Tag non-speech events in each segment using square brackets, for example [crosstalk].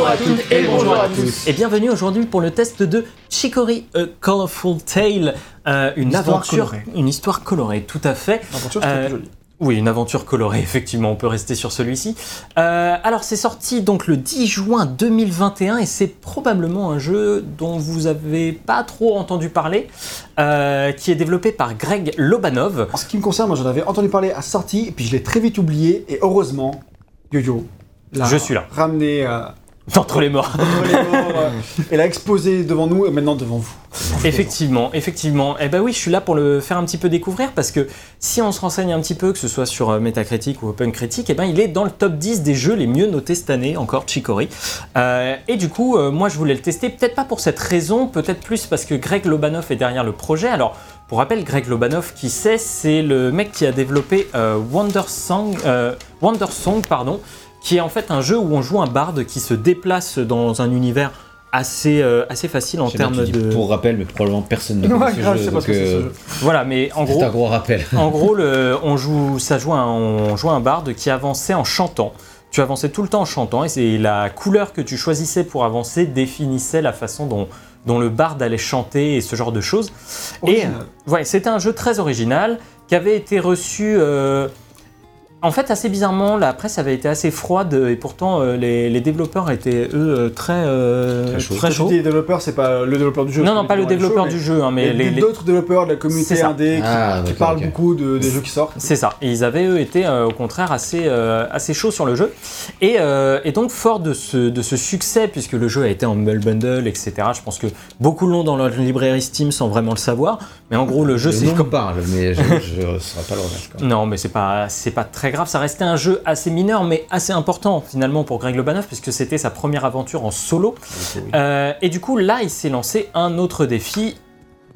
Bonjour à toutes et bonjour à tous. Et bienvenue aujourd'hui pour le test de Chicory, A Colorful Tale, euh, une, aventure, colorée. une histoire colorée, tout à fait. L'aventure, c'était Euh. Oui, une aventure colorée, effectivement, on peut rester sur celui-ci. Euh, alors, c'est sorti donc le 10 juin 2021 et c'est probablement un jeu dont vous avez pas trop entendu parler, euh, qui est développé par Greg Lobanov. En ce qui me concerne, moi j'en avais entendu parler à sortie, et puis je l'ai très vite oublié, et heureusement, Yo-Yo l'a Je suis là. ramené euh, [laughs] D'entre les morts. entre les morts, euh, et l'a exposé devant nous et maintenant devant vous. Effectivement, effectivement. Eh ben oui, je suis là pour le faire un petit peu découvrir parce que si on se renseigne un petit peu, que ce soit sur euh, Metacritic ou OpenCritic, eh ben il est dans le top 10 des jeux les mieux notés cette année, encore Chicory. Euh, et du coup, euh, moi je voulais le tester, peut-être pas pour cette raison, peut-être plus parce que Greg Lobanov est derrière le projet. Alors, pour rappel, Greg Lobanov, qui c'est, c'est le mec qui a développé euh, Wonder Song, Wonder Song, pardon, qui est en fait un jeu où on joue un barde qui se déplace dans un univers assez, euh, assez facile en Je termes de. Pour rappel, mais probablement personne ne Ouais, connaît ce grave, je jeu. sais pas donc, ce que c'est ce euh, jeu. Voilà, mais en C'est gros, un gros rappel. en [laughs] gros, le, on joue, ça joue un, on joue un barde qui avançait en chantant. Tu avançais tout le temps en chantant et c'est la couleur que tu choisissais pour avancer définissait la façon dont, dont le barde allait chanter et ce genre de choses. Et Original. ouais, c'était un jeu très original qui avait été reçu. euh, en fait, assez bizarrement, la presse avait été assez froide et pourtant euh, les, les développeurs étaient eux euh, très euh, Très chauds. Quand tu chauds. dis développeur, c'est pas le développeur du jeu. Non, non, pas le développeur du mais jeu, hein, mais il y a les, les- d'autres développeurs de la C'est communauté ça. indé qui, Ah, qui parlent beaucoup de- des jeux qui sortent. C'est ça. Et ils avaient, eux, été euh, au contraire assez, euh, assez chauds sur le jeu. Et, euh, et donc, fort de ce, de ce succès, puisque le jeu a été en Humble Bundle, etc., je pense que beaucoup l'ont dans leur librairie Steam sans vraiment le savoir. Mais en gros, le jeu, c'est me parle, mais je ne saurais pas le remettre. Non, mais c'est pas, c'est pas très grave. Ça restait un jeu assez mineur, mais assez important finalement pour Greg Lobanov, puisque c'était sa première aventure en solo. Oui. Euh, et du coup, là, il s'est lancé un autre défi.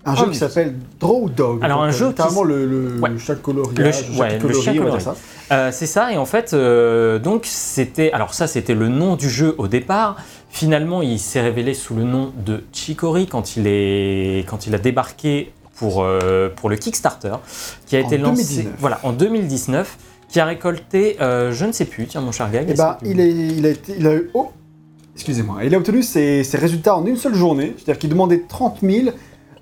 Un jeu Oh, qui s'appelle Draw Dog. Alors, un jeu euh, qui le, le Ouais. chat coloriage, Le ch- ouais, le chien ça. Euh, c'est ça, et en fait, euh, donc c'était, alors ça c'était le nom du jeu au départ. Finalement, il s'est révélé sous le nom de Chicory quand il est, quand il a débarqué pour euh, pour le Kickstarter, qui a En été lancé, 2019. voilà, en 2019, qui a récolté, euh, je ne sais plus, tiens mon cher Gag. Eh ben, tu- il, est, il, a été, il a eu. Oh Excusez-moi. Il a obtenu ses, ses résultats en une seule journée. C'est-à-dire qu'il demandait 30 000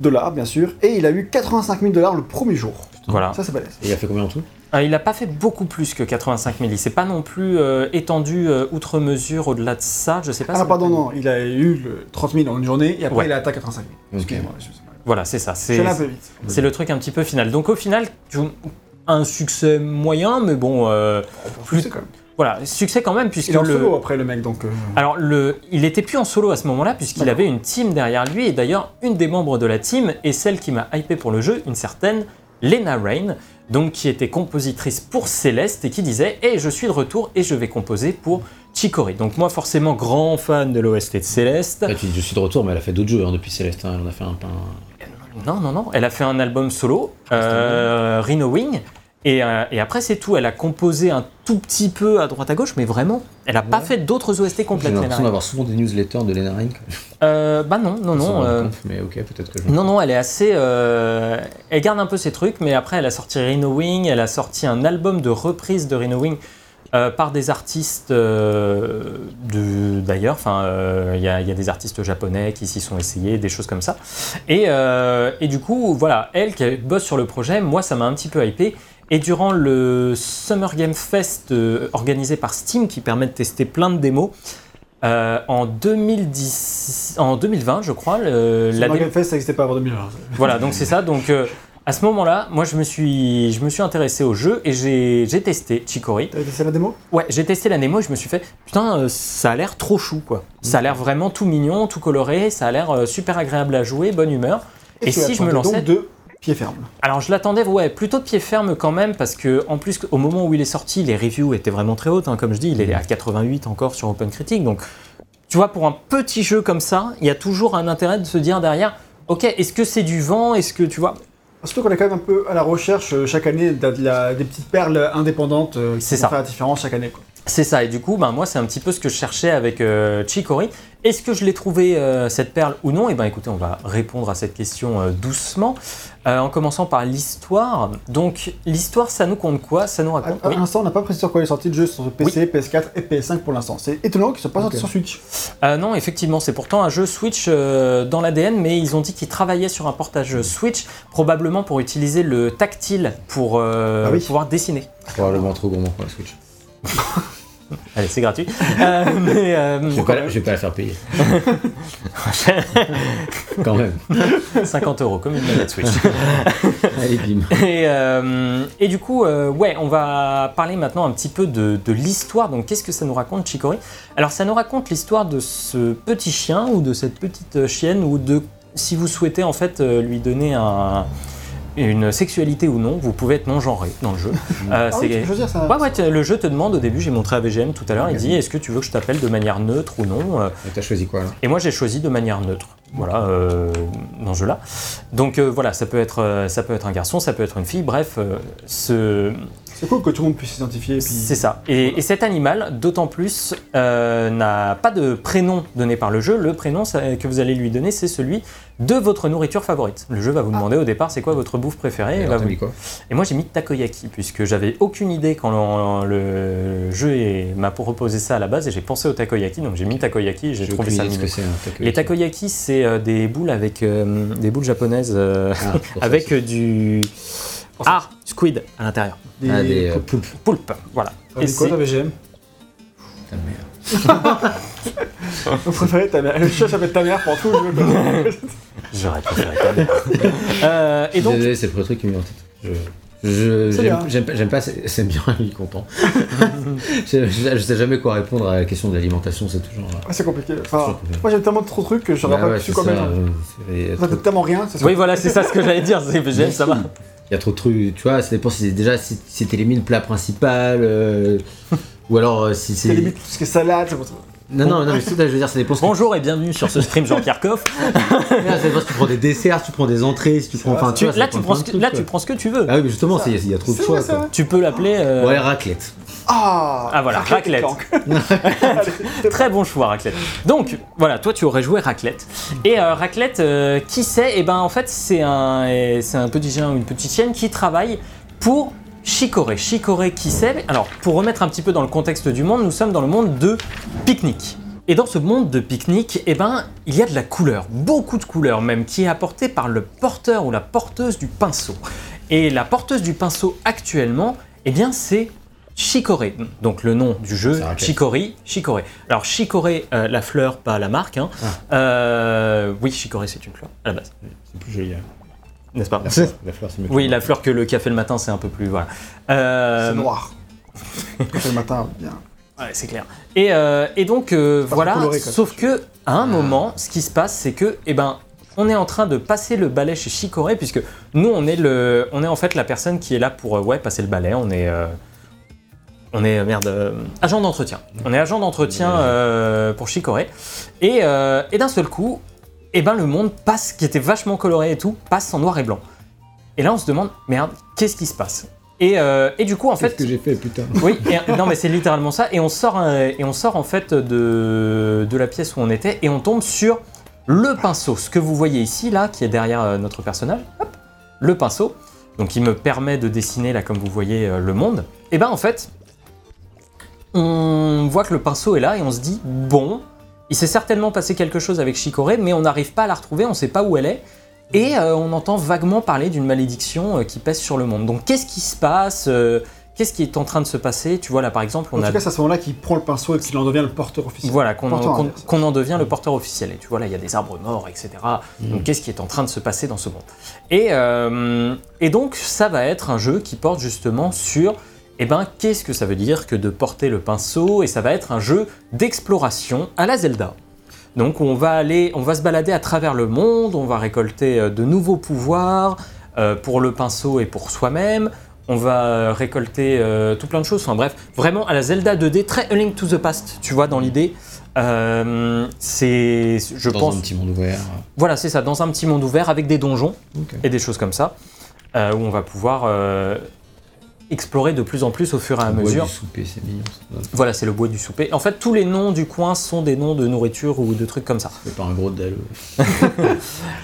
dollars, bien sûr, et il a eu 85 000 dollars le premier jour. Voilà. Ça, c'est balèze. Et il a fait combien en tout? Euh, il n'a pas fait beaucoup plus que 85 000. Il s'est pas non plus euh, étendu euh, outre mesure au-delà de ça. Je sais pas. Ah, si- pardon, non. Il a eu le 30 000 en une journée, et après, Ouais. il a atteint 85 000. Ok. Excusez-moi. excusez-moi. Voilà, c'est ça. Je C'est suis allé un peu vite. C'est le truc un petit peu final. Donc au final, tu- un succès moyen, mais bon, euh, Plus... quand même. voilà, succès quand même puisque Il est en le. solo après, le mec, donc. euh, Alors le, il était plus en solo à ce moment-là puisqu'il avait une team derrière lui et d'ailleurs une des membres de la team est celle qui m'a hypé pour le jeu, une certaine Lena Rain, donc qui était compositrice pour Céleste et qui disait "Et je suis de retour et je vais composer pour Chicory." Donc moi forcément grand fan de l'OST de Céleste. Tu dis je suis de retour, mais elle a fait d'autres jeux hein, depuis Céleste. hein, Elle en a fait un pain. Non, non, non. Elle a fait un album solo, euh, Rhino Wing. Et, euh, et après, c'est tout. Elle a composé un tout petit peu à droite à gauche, mais vraiment, elle n'a pas fait d'autres OST J'ai complètes. Lena l'impression d'avoir souvent des newsletters de Lena. Euh, bah non, non, non. euh, compte, mais ok, peut-être que je. non, non, elle est assez. euh, elle garde un peu ses trucs, mais après, elle a sorti Rhino Wing. Elle a sorti un album de reprise de Rhino Wing. Euh, par des artistes euh, d'ailleurs, enfin, euh, il y, a- il y a des artistes japonais qui s'y sont essayés, des choses comme ça. Et, euh, et du coup, voilà, elle qui bosse sur le projet, moi ça m'a un petit peu hypé. Et durant le Summer Game Fest euh, organisé par Steam, qui permet de tester plein de démos, euh, en, 2010, en 2020, je crois, le- la Game Fest, ça n'existait pas avant 2020. voilà, donc c'est ça. Donc euh, à ce moment-là, moi je me suis, je me suis intéressé au jeu et j'ai j'ai testé Chicory. T'as testé la démo? Ouais, j'ai testé la démo et je me suis fait putain, euh, ça a l'air trop chou quoi. Ça a l'air vraiment tout mignon, tout coloré, ça a l'air euh, super agréable à jouer, bonne humeur. Et, tu si je me lançais, donc de pied ferme. alors je l'attendais, ouais, plutôt de pied ferme quand même, parce que en plus, au moment où il est sorti, les reviews étaient vraiment très hautes. hein. comme je dis, il est à 88 encore sur OpenCritic. Donc, tu vois, pour un petit jeu comme ça, il y a toujours un intérêt de se dire derrière, ok, est-ce que c'est du vent? Est-ce que tu vois Surtout qu'on est quand même un peu à la recherche euh, chaque année de la- des petites perles indépendantes euh, qui vont ça. faire la différence chaque année. Quoi. C'est ça, et du coup, ben, moi, c'est un petit peu ce que je cherchais avec euh, Chicory. Est-ce que je l'ai trouvé euh, cette perle ou non? Eh bien écoutez, on va répondre à cette question euh, doucement, Euh, en commençant par l'histoire. Donc l'histoire, ça nous compte quoi? Ça nous raconte... à Oui. l'instant, on n'a pas précisé sur quoi il est sorti le jeu sur PC, PS4 et PS5 pour l'instant. C'est étonnant qu'il soit pas sorti Ok. sur Switch. Euh, non, effectivement, c'est pourtant un jeu Switch euh, dans l'ADN, mais ils ont dit qu'ils travaillaient sur un portage Switch, probablement pour utiliser le tactile pour euh, Ah oui. pouvoir dessiner. Probablement trop gourmand pour la Switch. [laughs] [laughs] Allez, c'est gratuit. Euh, mais, euh, Je vais, pas, la- je vais pas la faire payer. [laughs] Quand même. 50 euros comme une manette Switch. [laughs] Allez, bim. Et, euh, et du coup, ouais, on va parler maintenant un petit peu de, de l'histoire. Donc, qu'est-ce que ça nous raconte, Chicory Alors, ça nous raconte l'histoire de ce petit chien ou de cette petite chienne ou de, si vous souhaitez en fait lui donner un- une sexualité ou non, vous pouvez être non genré dans le jeu. [laughs] Euh, Ah oui, peux choisir ça. Ouais, ouais, t- le jeu te demande au début, j'ai montré à VGM tout à l'heure, il dit est-ce que tu veux que je t'appelle de manière neutre ou non Euh, Et t'as choisi quoi là et moi, j'ai choisi de manière neutre. Voilà, euh, dans ce jeu-là. Donc euh, voilà, ça peut, être, ça peut être un garçon, ça peut être une fille, bref, ce... C'est cool que tout le monde puisse s'identifier. puis- c'est ça. Et, et cet animal, d'autant plus, euh, n'a pas de prénom donné par le jeu. Le prénom que vous allez lui donner, c'est celui de votre nourriture favorite. Le jeu va vous demander au départ, c'est quoi votre bouffe préférée Et Il va alors, t'as vous- mis quoi et moi j'ai mis takoyaki, puisque j'avais aucune idée quand le, le jeu m'a proposé ça à la base, et j'ai pensé au takoyaki, donc j'ai mis takoyaki et j'ai trouvé ça mignon. que c'est un takoyaki. Les takoyaki, c'est euh, des boules avec euh, des boules japonaises euh, Ah, [laughs] avec du ah squid à l'intérieur, Des- Ah, des euh, poulpes. poulpe, voilà. T'as Et mis quoi c'est- ta VGM Ta mère. Mon préféré, ta mère. Le chat s'appelle ta mère pour tout le jeu. quoi. J'aurais préféré ta mère. [laughs] Euh, et donc Désolé, c'est le premier truc qui m'est en tête. Je, je- C'est j'aime, bien. j'aime pas- j'aime pas, c'est, c'est bien, [laughs] il est content. [laughs] je, je- je sais jamais quoi répondre à la question de l'alimentation, c'est toujours. euh, Ouais, c'est compliqué. Enfin, moi j'ai tellement de trop de trucs que j'aurais bah pas ouais, c'est quoi ça, mettre. euh, c'est- il y a Ça fait tellement rien. c'est oui voilà c'est ça ce que j'allais dire, c'est VGM ça va. Il y a trop de trucs, tu vois, ça dépend si déjà si, si t'élimines le plat principal, euh, ou alors euh, si c'est. Limite tout ce qui est salade. c'est pour ça. Non, non, non, mais c'est ça, je veux dire, ça dépend. ce que- Bonjour et bienvenue sur ce stream Jean-Pierre Coff. [laughs] Ça dépend si tu prends des desserts, si tu prends des entrées, si tu prends. Enfin, Tu- vois, ça là dépend tu de prends plein ce de que, trucs, là quoi. tu prends ce que tu veux. Ah oui, mais justement, c'est- il y a trop de C'est choix. vrai, c'est quoi. vrai. Tu peux l'appeler. euh, Ouais, raclette. Ah Ah, voilà, raclette. [laughs] Très bon choix, Raclette. Donc, voilà, toi, tu aurais joué Raclette. Et euh, Raclette, euh, qui c'est? Eh ben, en fait, c'est un, c'est un petit chien ou une petite chienne qui travaille pour Chicorée. Chicorée, qui c'est? Alors, pour remettre un petit peu dans le contexte du monde, nous sommes dans le monde de pique-nique. Et dans ce monde de pique-nique, eh ben, il y a de la couleur, beaucoup de couleur même, qui est apportée par le porteur ou la porteuse du pinceau. Et la porteuse du pinceau actuellement, eh bien, c'est Chicorée. Donc le nom du jeu. Chicory, Chicorée. Alors Chicorée, euh, la fleur, pas la marque. hein. Euh, oui, Chicorée, c'est une fleur à la base, C'est plus joli. hein. n'est-ce pas? La fleur, la fleur, c'est mieux. Oui, la fleur que le café le matin, c'est un peu plus voilà. Euh, C'est noir. [laughs] Quand c'est le matin, bien. Ouais, c'est clair. Et, euh, et donc euh, voilà, coloré, quoi. sauf que à un moment, ce qui se passe, c'est que, eh ben, on est en train de passer le balai chez Chicorée, puisque nous, on est le, on est en fait la personne qui est là pour, ouais, passer le balai. On est, euh, on est euh, merde, euh, agent d'entretien. On est agent d'entretien euh, pour Chicorée, et, euh, et d'un seul coup, eh ben, le monde passe, qui était vachement coloré et tout, passe en noir et blanc. Et là, on se demande, merde, qu'est-ce qui se passe? Et, et du coup, en fait, Qu'est-ce que j'ai fait, putain? Oui, et- non mais c'est littéralement ça. Et on sort, et on sort en fait de, de la pièce où on était et on tombe sur le pinceau. Ce que vous voyez ici, là, qui est derrière notre personnage. Hop, le pinceau. Donc qui me permet de dessiner, là, comme vous voyez, le monde. Et ben en fait, on voit que le pinceau est là et on se dit, bon, il s'est certainement passé quelque chose avec Chicorée, mais on n'arrive pas à la retrouver, on sait pas où elle est. Et euh, on entend vaguement parler d'une malédiction euh, qui pèse sur le monde. Donc qu'est-ce qui se passe euh, Qu'est-ce qui est en train de se passer? Tu vois là par exemple, on En a tout cas, c'est à ce moment-là qu'il prend le pinceau et qu'il en devient le porteur officiel. voilà qu'on en, devient le porteur officiel. Et tu vois là, il y a des arbres morts, etc. Donc qu'est-ce qui est en train de se passer dans ce monde? Et, euh, et donc ça va être un jeu qui porte justement sur eh ben qu'est-ce que ça veut dire que de porter le pinceau Et ça va être un jeu d'exploration à la Zelda. Donc on va aller, on va se balader à travers le monde, on va récolter euh, de nouveaux pouvoirs euh, pour le pinceau et pour soi-même. On va récolter euh, tout plein de choses. Enfin bref, vraiment à la Zelda 2D, très A Link to the Past, tu vois, dans l'idée. Euh, c'est, je Dans pense, un petit monde ouvert. voilà, c'est ça, dans un petit monde ouvert avec des donjons et des choses comme ça, où on va pouvoir explorer de plus en plus au fur et à Le bois mesure. du souper, c'est mignon. ça. Voilà, c'est le bois du souper. En fait, tous les noms du coin sont des noms de nourriture ou de trucs comme ça. C'est pas un gros dalle. [laughs]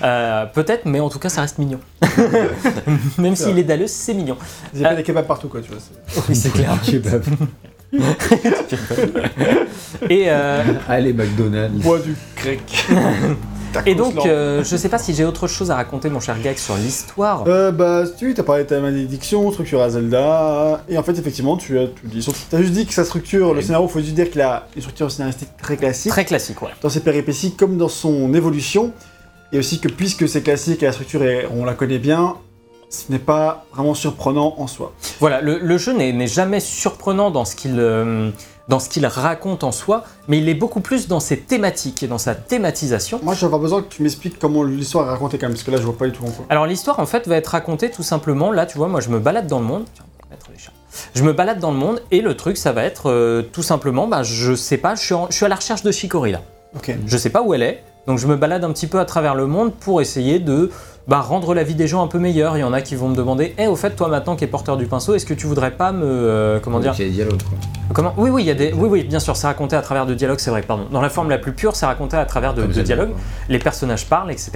Euh, Peut-être, mais en tout cas, ça reste mignon. [laughs] Même s'il est dalleux, c'est mignon. Il y a pas des kebabs partout, quoi, tu vois. c'est- Oui, c'est clair. [laughs] Kebab. Et, euh, Allez, McDonald's. Bois du grec. Et donc, euh, je sais pas si j'ai autre chose à raconter, mon cher Gag, sur l'histoire. Euh, bah, tu as parlé de ta malédiction, structure à Zelda, et en fait, effectivement, tu as tout dit. Surtout, T'as juste dit que sa structure, le scénario, faut juste dire qu'il a une structure scénaristique très classique, Très classique, ouais. dans ses péripéties comme dans son évolution, et aussi que puisque c'est classique et la structure, est, on la connaît bien, ce n'est pas vraiment surprenant en soi. Voilà, le, le jeu n'est n'est jamais surprenant dans ce qu'il euh, dans ce qu'il raconte en soi, mais il est beaucoup plus dans ses thématiques et dans sa thématisation. Moi, j'aurais besoin que tu m'expliques comment l'histoire est racontée quand même, parce que là, je vois pas du tout en quoi. Alors l'histoire en fait va être racontée tout simplement, là tu vois, moi je me balade dans le monde. Tiens, on va mettre les chats. Je me balade dans le monde et le truc ça va être euh, tout simplement, bah, je sais pas, je suis, en- je suis à la recherche de Chicory là. Ok. Je sais pas où elle est, donc je me balade un petit peu à travers le monde pour essayer de bah, rendre la vie des gens un peu meilleure. Il y en a qui vont me demander, Eh, au fait, toi maintenant qui es porteur du pinceau, est-ce que tu voudrais pas me, euh, comment dire, Il y a des dialogues, quoi. comment? Oui, oui, il y a des, oui, oui, bien sûr, c'est raconté à travers de dialogues, c'est vrai, pardon. Dans la forme la plus pure, c'est raconté à travers de, dialogues. Les personnages parlent, etc.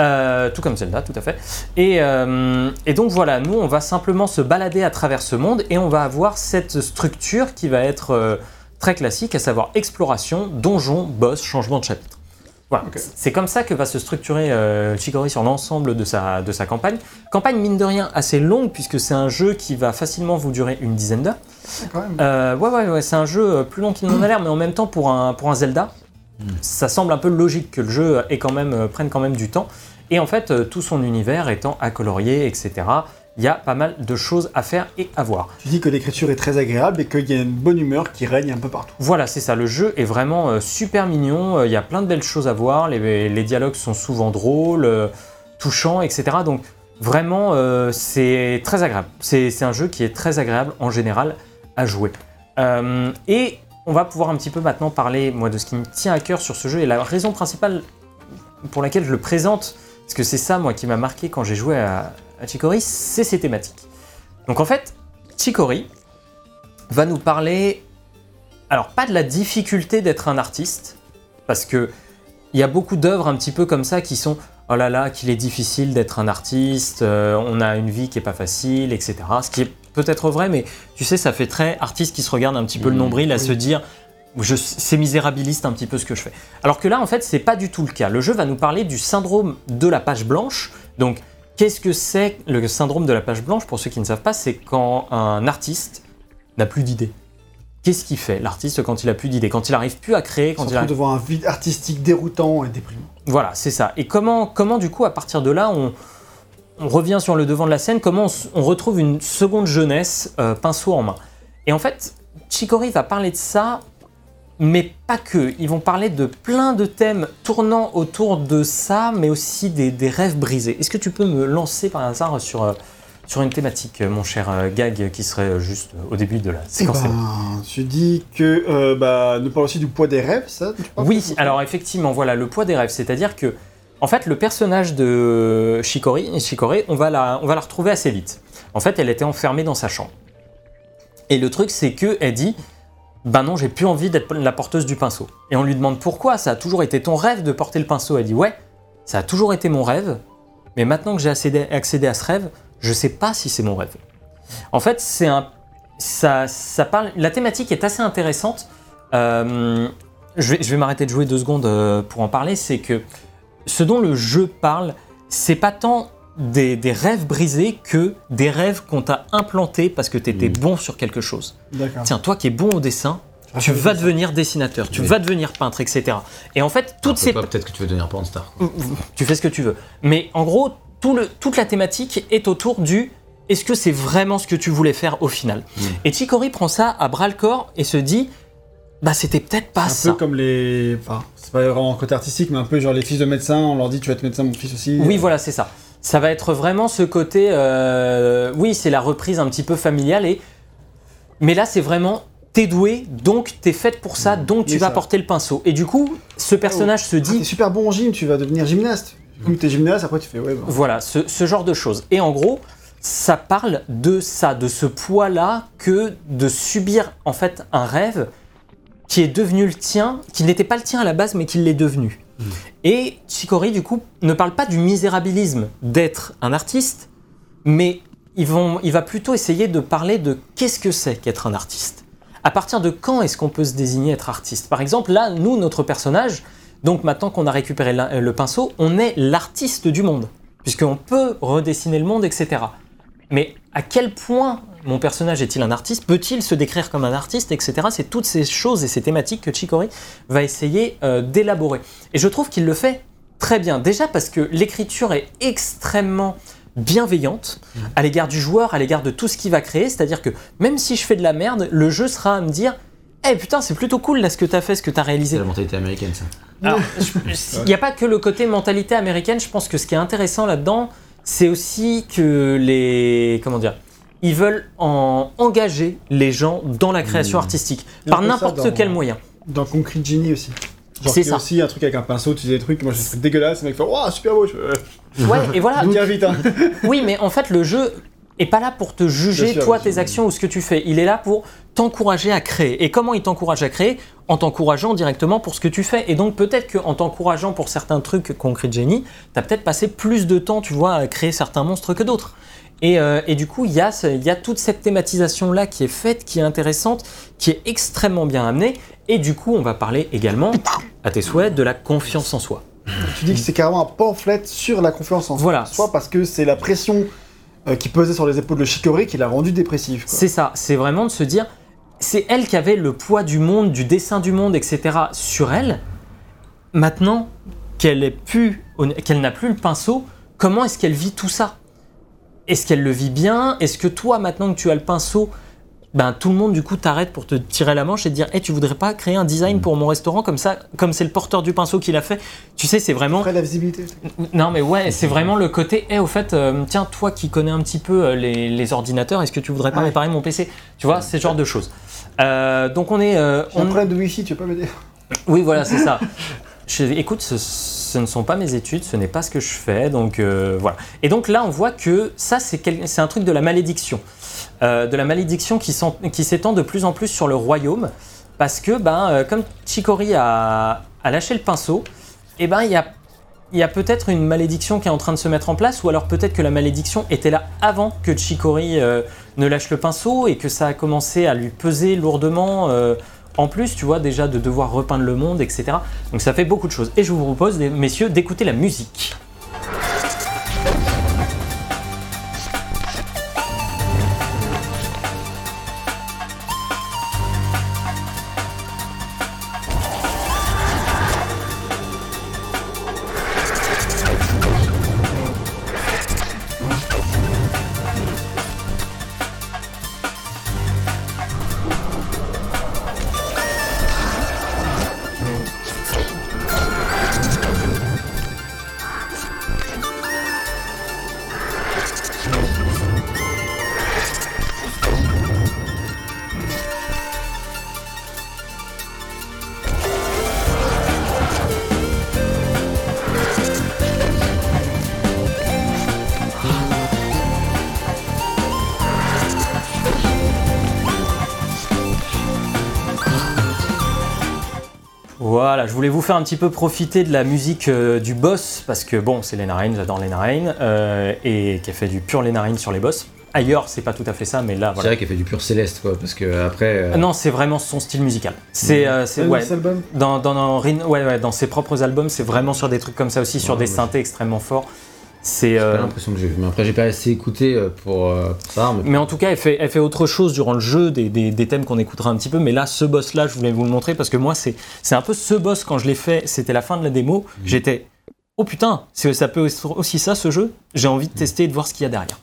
Euh, tout comme Zelda, tout à fait. Et, euh, et donc voilà, nous, on va simplement se balader à travers ce monde et on va avoir cette structure qui va être très classique, à savoir exploration, donjon, boss, changement de chapitre. Voilà, c'est comme ça que va se structurer euh, Chicory sur l'ensemble de sa, de sa campagne. Campagne, mine de rien, assez longue, puisque c'est un jeu qui va facilement vous durer une dizaine d'heures. Même. Euh, ouais, ouais, ouais, c'est un jeu euh, plus long qu'il n'en a l'air, mais en même temps, pour un, pour un Zelda, ça semble un peu logique que le jeu ait quand même, euh, prenne quand même du temps. Et en fait, euh, tout son univers étant à colorier, etc., il y a pas mal de choses à faire et à voir. Tu dis que l'écriture est très agréable et qu'il y a une bonne humeur qui règne un peu partout. Voilà, c'est ça. Le jeu est vraiment euh, super mignon. euh, Il y a plein de belles choses à voir. Les, les dialogues sont souvent drôles, euh, touchants, etc. Donc vraiment, euh, c'est très agréable. C'est un jeu qui est très agréable en général à jouer. Et on va pouvoir un petit peu maintenant parler, moi, de ce qui me tient à cœur sur ce jeu et la raison principale pour laquelle je le présente, parce que c'est ça, moi, qui m'a marqué quand j'ai joué à, à Chicory, c'est ses thématiques. Donc en fait, Chicory va nous parler alors, pas de la difficulté d'être un artiste, parce que il y a beaucoup d'œuvres un petit peu comme ça qui sont oh là là, qu'il est difficile d'être un artiste, euh, on a une vie qui est pas facile, etc. Ce qui est peut-être vrai, mais tu sais, ça fait très artiste qui se regarde un petit peu le Mmh, nombril à oui. se dire je- c'est misérabiliste un petit peu ce que je fais. Alors que là, en fait, c'est pas du tout le cas. Le jeu va nous parler du syndrome de la page blanche. Donc, qu'est-ce que c'est le syndrome de la page blanche Pour ceux qui ne savent pas, c'est quand un artiste n'a plus d'idées. Qu'est-ce qu'il fait, l'artiste, quand il a plus d'idées Quand il arrive plus à créer, Quand il arrive... devant un vide artistique déroutant et déprimant. Voilà, c'est ça. Et comment, comment du coup, à partir de là, on, on revient sur le devant de la scène, comment on retrouve une seconde jeunesse euh, pinceau en main? Et en fait, Chicory va parler de ça, mais pas que. Ils vont parler de plein de thèmes tournant autour de ça, mais aussi des, des rêves brisés. Est-ce que tu peux me lancer par hasard sur, euh, sur une thématique, euh, mon cher euh, Gag, qui serait juste au début de la Eh séquence ben, tu dis que euh, bah, nous parle aussi du poids des rêves, ça Oui, alors effectivement, voilà, le poids des rêves, c'est-à-dire que, en fait, le personnage de Shikori, Shikori, on va la, on va la retrouver assez vite. En fait, elle était enfermée dans sa chambre. Et le truc, c'est que elle dit, ben non, j'ai plus envie d'être la porteuse du pinceau. Et on lui demande pourquoi, ça a toujours été ton rêve de porter le pinceau? Elle dit, ouais, ça a toujours été mon rêve, mais maintenant que j'ai accédé, à ce rêve, je sais pas si c'est mon rêve. En fait, c'est un, ça, ça la thématique est assez intéressante. Euh, je vais, je vais m'arrêter de jouer deux secondes euh, pour en parler, c'est que ce dont le jeu parle, c'est pas tant des, des rêves brisés que des rêves qu'on t'a implantés parce que tu étais Mm. bon sur quelque chose. Tiens, toi qui es bon au dessin, tu vas devenir dessinateur, tu Oui. vas devenir peintre, etc. Et en fait, toutes Après, ces... Peut-être que tu veux devenir pornstar. quoi. Tu fais ce que tu veux. Mais en gros, tout le, toute la thématique est autour du est-ce que c'est vraiment ce que tu voulais faire au final? Et Chicory prend ça à bras le corps et se dit bah c'était peut-être pas un ça. peu comme les. Enfin, c'est pas vraiment côté artistique, mais un peu genre les fils de médecins, on leur dit tu vas être médecin, mon fils aussi. Oui, voilà, c'est ça. Ça va être vraiment ce côté. euh, oui, c'est la reprise un petit peu familiale. Et... Mais là, c'est vraiment. T'es doué, donc t'es faite pour ça, donc tu vas ça. porter le pinceau. Et du coup, ce personnage se Ah, t'es dit. super bon en gym, tu vas devenir gymnaste. Comme t'es gymnaste, après tu fais ouais. Bah. Voilà, ce, ce genre de choses. Et en gros, ça parle de ça, de ce poids-là, que de subir en fait un rêve qui est devenu le tien, qui n'était pas le tien à la base, mais qui l'est devenu. Et Chikori, du coup, ne parle pas du misérabilisme d'être un artiste, mais il va plutôt essayer de parler de qu'est-ce que c'est qu'être un artiste. À partir de quand est-ce qu'on peut se désigner être artiste? Par exemple, là, nous, notre personnage, donc maintenant qu'on a récupéré le pinceau, on est l'artiste du monde, puisqu'on peut redessiner le monde, etc. Mais à quel point mon personnage est-il un artiste? Peut-il se décrire comme un artiste, etc. C'est toutes ces choses et ces thématiques que Chikori va essayer euh, d'élaborer. Et je trouve qu'il le fait très bien. Déjà parce que l'écriture est extrêmement bienveillante à l'égard du joueur, à l'égard de tout ce qu'il va créer. C'est-à-dire que même si je fais de la merde, le jeu sera à me dire Eh putain, c'est plutôt cool là ce que t'as fait, ce que t'as C'est réalisé. la mentalité américaine, ça. Alors, il n'y a pas que le côté mentalité américaine. Je pense que ce qui est intéressant là-dedans, c'est aussi que les. Comment dire Ils veulent en engager les gens dans la création Mmh. artistique, par ça n'importe dans- quel moyen. Dans Concrete Genie aussi. Genre C'est qu'il y a ça. aussi un truc avec un pinceau, tu faisais des trucs, moi j'ai des trucs dégueulasses, le mec fait Waouh, super beau, je fais, euh, Ouais, et voilà. Tiens vite, hein. Oui, mais en fait, le jeu est pas là pour te juger, sûr, toi, tes actions ou ce que tu fais. Il est là pour t'encourager à créer. Et comment il t'encourage à créer? En t'encourageant directement pour ce que tu fais. Et donc, peut-être qu'en t'encourageant pour certains trucs Concrete Genie, tu as peut-être passé plus de temps, tu vois, à créer certains monstres que d'autres. Et, euh, et du coup, il y, y a toute cette thématisation-là qui est faite, qui est intéressante, qui est extrêmement bien amenée. Et du coup, on va parler également, à tes souhaits, de la confiance en soi. Tu dis que c'est carrément un pamphlet sur la confiance en Voilà. soi parce que c'est la pression euh, qui pesait sur les épaules de Shikori qui l'a rendu dépressif. C'est ça, c'est vraiment de se dire, c'est elle qui avait le poids du monde, du dessin du monde, etc. sur elle. Maintenant qu'elle n'a plus le pinceau, comment est-ce qu'elle vit tout ça? Est-ce qu'elle le vit bien? Est-ce que toi, maintenant que tu as le pinceau, ben tout le monde du coup t'arrête pour te tirer la manche et te dire, hey, tu voudrais pas créer un design pour mon restaurant comme ça, comme c'est le porteur du pinceau qui l'a fait? Tu sais, c'est vraiment Après la visibilité. non mais ouais, c'est vraiment le côté, eh au fait, euh, tiens, toi qui connais un petit peu euh, les, les ordinateurs, est-ce que tu voudrais pas réparer mon PC Tu vois, ce genre de choses. Euh, donc on est... euh, J'ai un on- problème de wifi, tu peux pas m'aider? Oui, voilà, c'est ça. [laughs] Je- écoute, ce, ce ne sont pas mes études, ce n'est pas ce que je fais, donc euh, voilà. Et donc là, on voit que ça, c'est un truc de la malédiction. Euh, de la malédiction qui s'étend de plus en plus sur le royaume, parce que, ben, euh, comme Chikori a, lâché le pinceau, et ben, il y a, y a peut-être une malédiction qui est en train de se mettre en place, ou alors peut-être que la malédiction était là avant que Chikori euh, ne lâche le pinceau, et que ça a commencé à lui peser lourdement. en plus, tu vois, déjà de devoir repeindre le monde, etc. Donc ça fait beaucoup de choses. Et je vous propose, messieurs, d'écouter la musique. Faire un petit peu profiter de la musique euh, du boss, parce que bon, c'est Lena Rain, j'adore Lena Rain, euh, et qui a fait du pur Lena Rain sur les boss. Ailleurs, c'est pas tout à fait ça, mais là, C'est voilà. vrai qu'elle fait du pur céleste, quoi, parce que après. euh, Ah Non, c'est vraiment son style musical. C'est, euh, Ouais, album dans, dans, dans Rin- ouais, ouais, dans ses propres albums, c'est vraiment sur des trucs comme ça aussi, sur Ouais, des ouais. synthés extrêmement forts. C'est, J'ai euh, pas l'impression que j'ai vu. Mais après, j'ai pas assez écouté euh, pour, euh, pour ça. Mais... mais en tout cas, elle fait, elle fait autre chose durant le jeu, des, des- des thèmes qu'on écoutera un petit peu. Mais là, ce boss-là, je voulais vous le montrer parce que moi, c'est, c'est un peu ce boss quand je l'ai fait. C'était la fin de la démo. J'étais, oh putain, c'est, ça peut être aussi ça ce jeu? J'ai envie de tester et de voir ce qu'il y a derrière.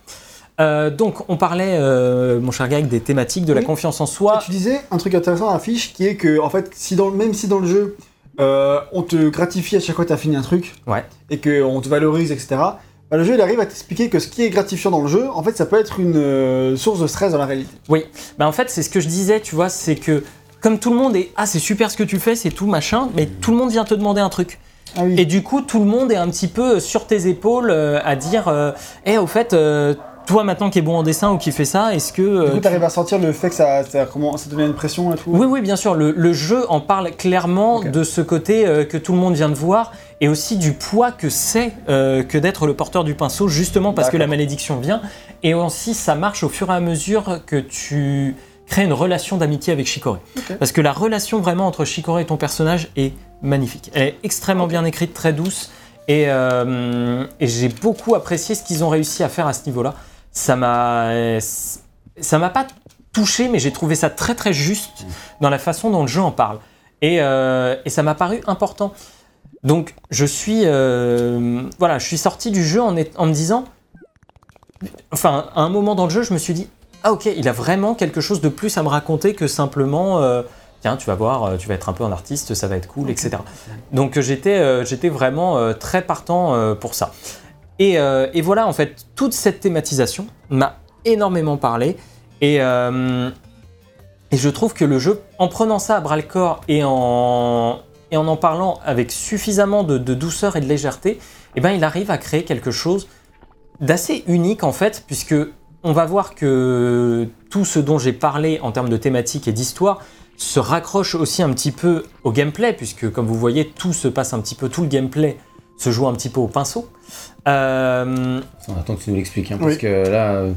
Euh, donc, on parlait, euh, mon cher Gag, des thématiques, de la confiance en Et soi. tu disais un truc intéressant dans la fiche qui est que, en fait, si dans, même si dans le jeu, euh, on te gratifie à chaque fois que tu as fini un truc, Ouais. et qu'on te valorise, etc., bah, le jeu il arrive à t'expliquer que ce qui est gratifiant dans le jeu, en fait, ça peut être une euh, source de stress dans la réalité. Oui, bah en fait, c'est ce que je disais, tu vois, c'est que comme tout le monde est ah c'est super ce que tu fais, c'est tout machin, mais tout le monde vient te demander un truc. Ah oui. Et du coup, tout le monde est un petit peu sur tes épaules euh, à dire, euh, Eh, au fait, euh, toi maintenant qui es bon en dessin ou qui fait ça, est-ce que Du euh, coup, tu- t'arrives à sentir le fait que ça, ça, comment, ça devient une pression et tout Oui, oui, bien sûr. Le, le jeu en parle clairement de ce côté euh, que tout le monde vient de voir et aussi du poids que c'est euh, que d'être le porteur du pinceau, justement parce que la malédiction vient. Et aussi, ça marche au fur et à mesure que tu crées une relation d'amitié avec Shikore. Ok. Parce que la relation vraiment entre Shikore et ton personnage est magnifique. Elle est extrêmement bien écrite, très douce. Et, euh, et j'ai beaucoup apprécié ce qu'ils ont réussi à faire à ce niveau-là. Ça m'a, ça m'a pas touché, mais j'ai trouvé ça très très juste dans la façon dont le jeu en parle. Et, euh, et ça m'a paru important. Donc je suis, euh, voilà, je suis sorti du jeu en, est- en me disant, enfin, à un moment dans le jeu, je me suis dit, ah ok, il a vraiment quelque chose de plus à me raconter que simplement, euh, tiens, tu vas voir, euh, tu vas être un peu un artiste, ça va être cool, etc. Donc j'étais, j'étais vraiment très partant pour ça. Et, euh, et voilà, en fait, toute cette thématisation m'a énormément parlé. Et, euh, et je trouve que le jeu, en prenant ça à bras le corps et en en, parlant avec suffisamment de, de douceur et de légèreté, eh ben, il arrive à créer quelque chose d'assez unique en fait, puisque on va voir que tout ce dont j'ai parlé en termes de thématique et d'histoire se raccroche aussi un petit peu au gameplay, puisque comme vous voyez, tout se passe un petit peu, tout le gameplay se joue un petit peu au pinceau. Euh, On attend que tu nous l'expliques, hein, Oui. parce que là, euh,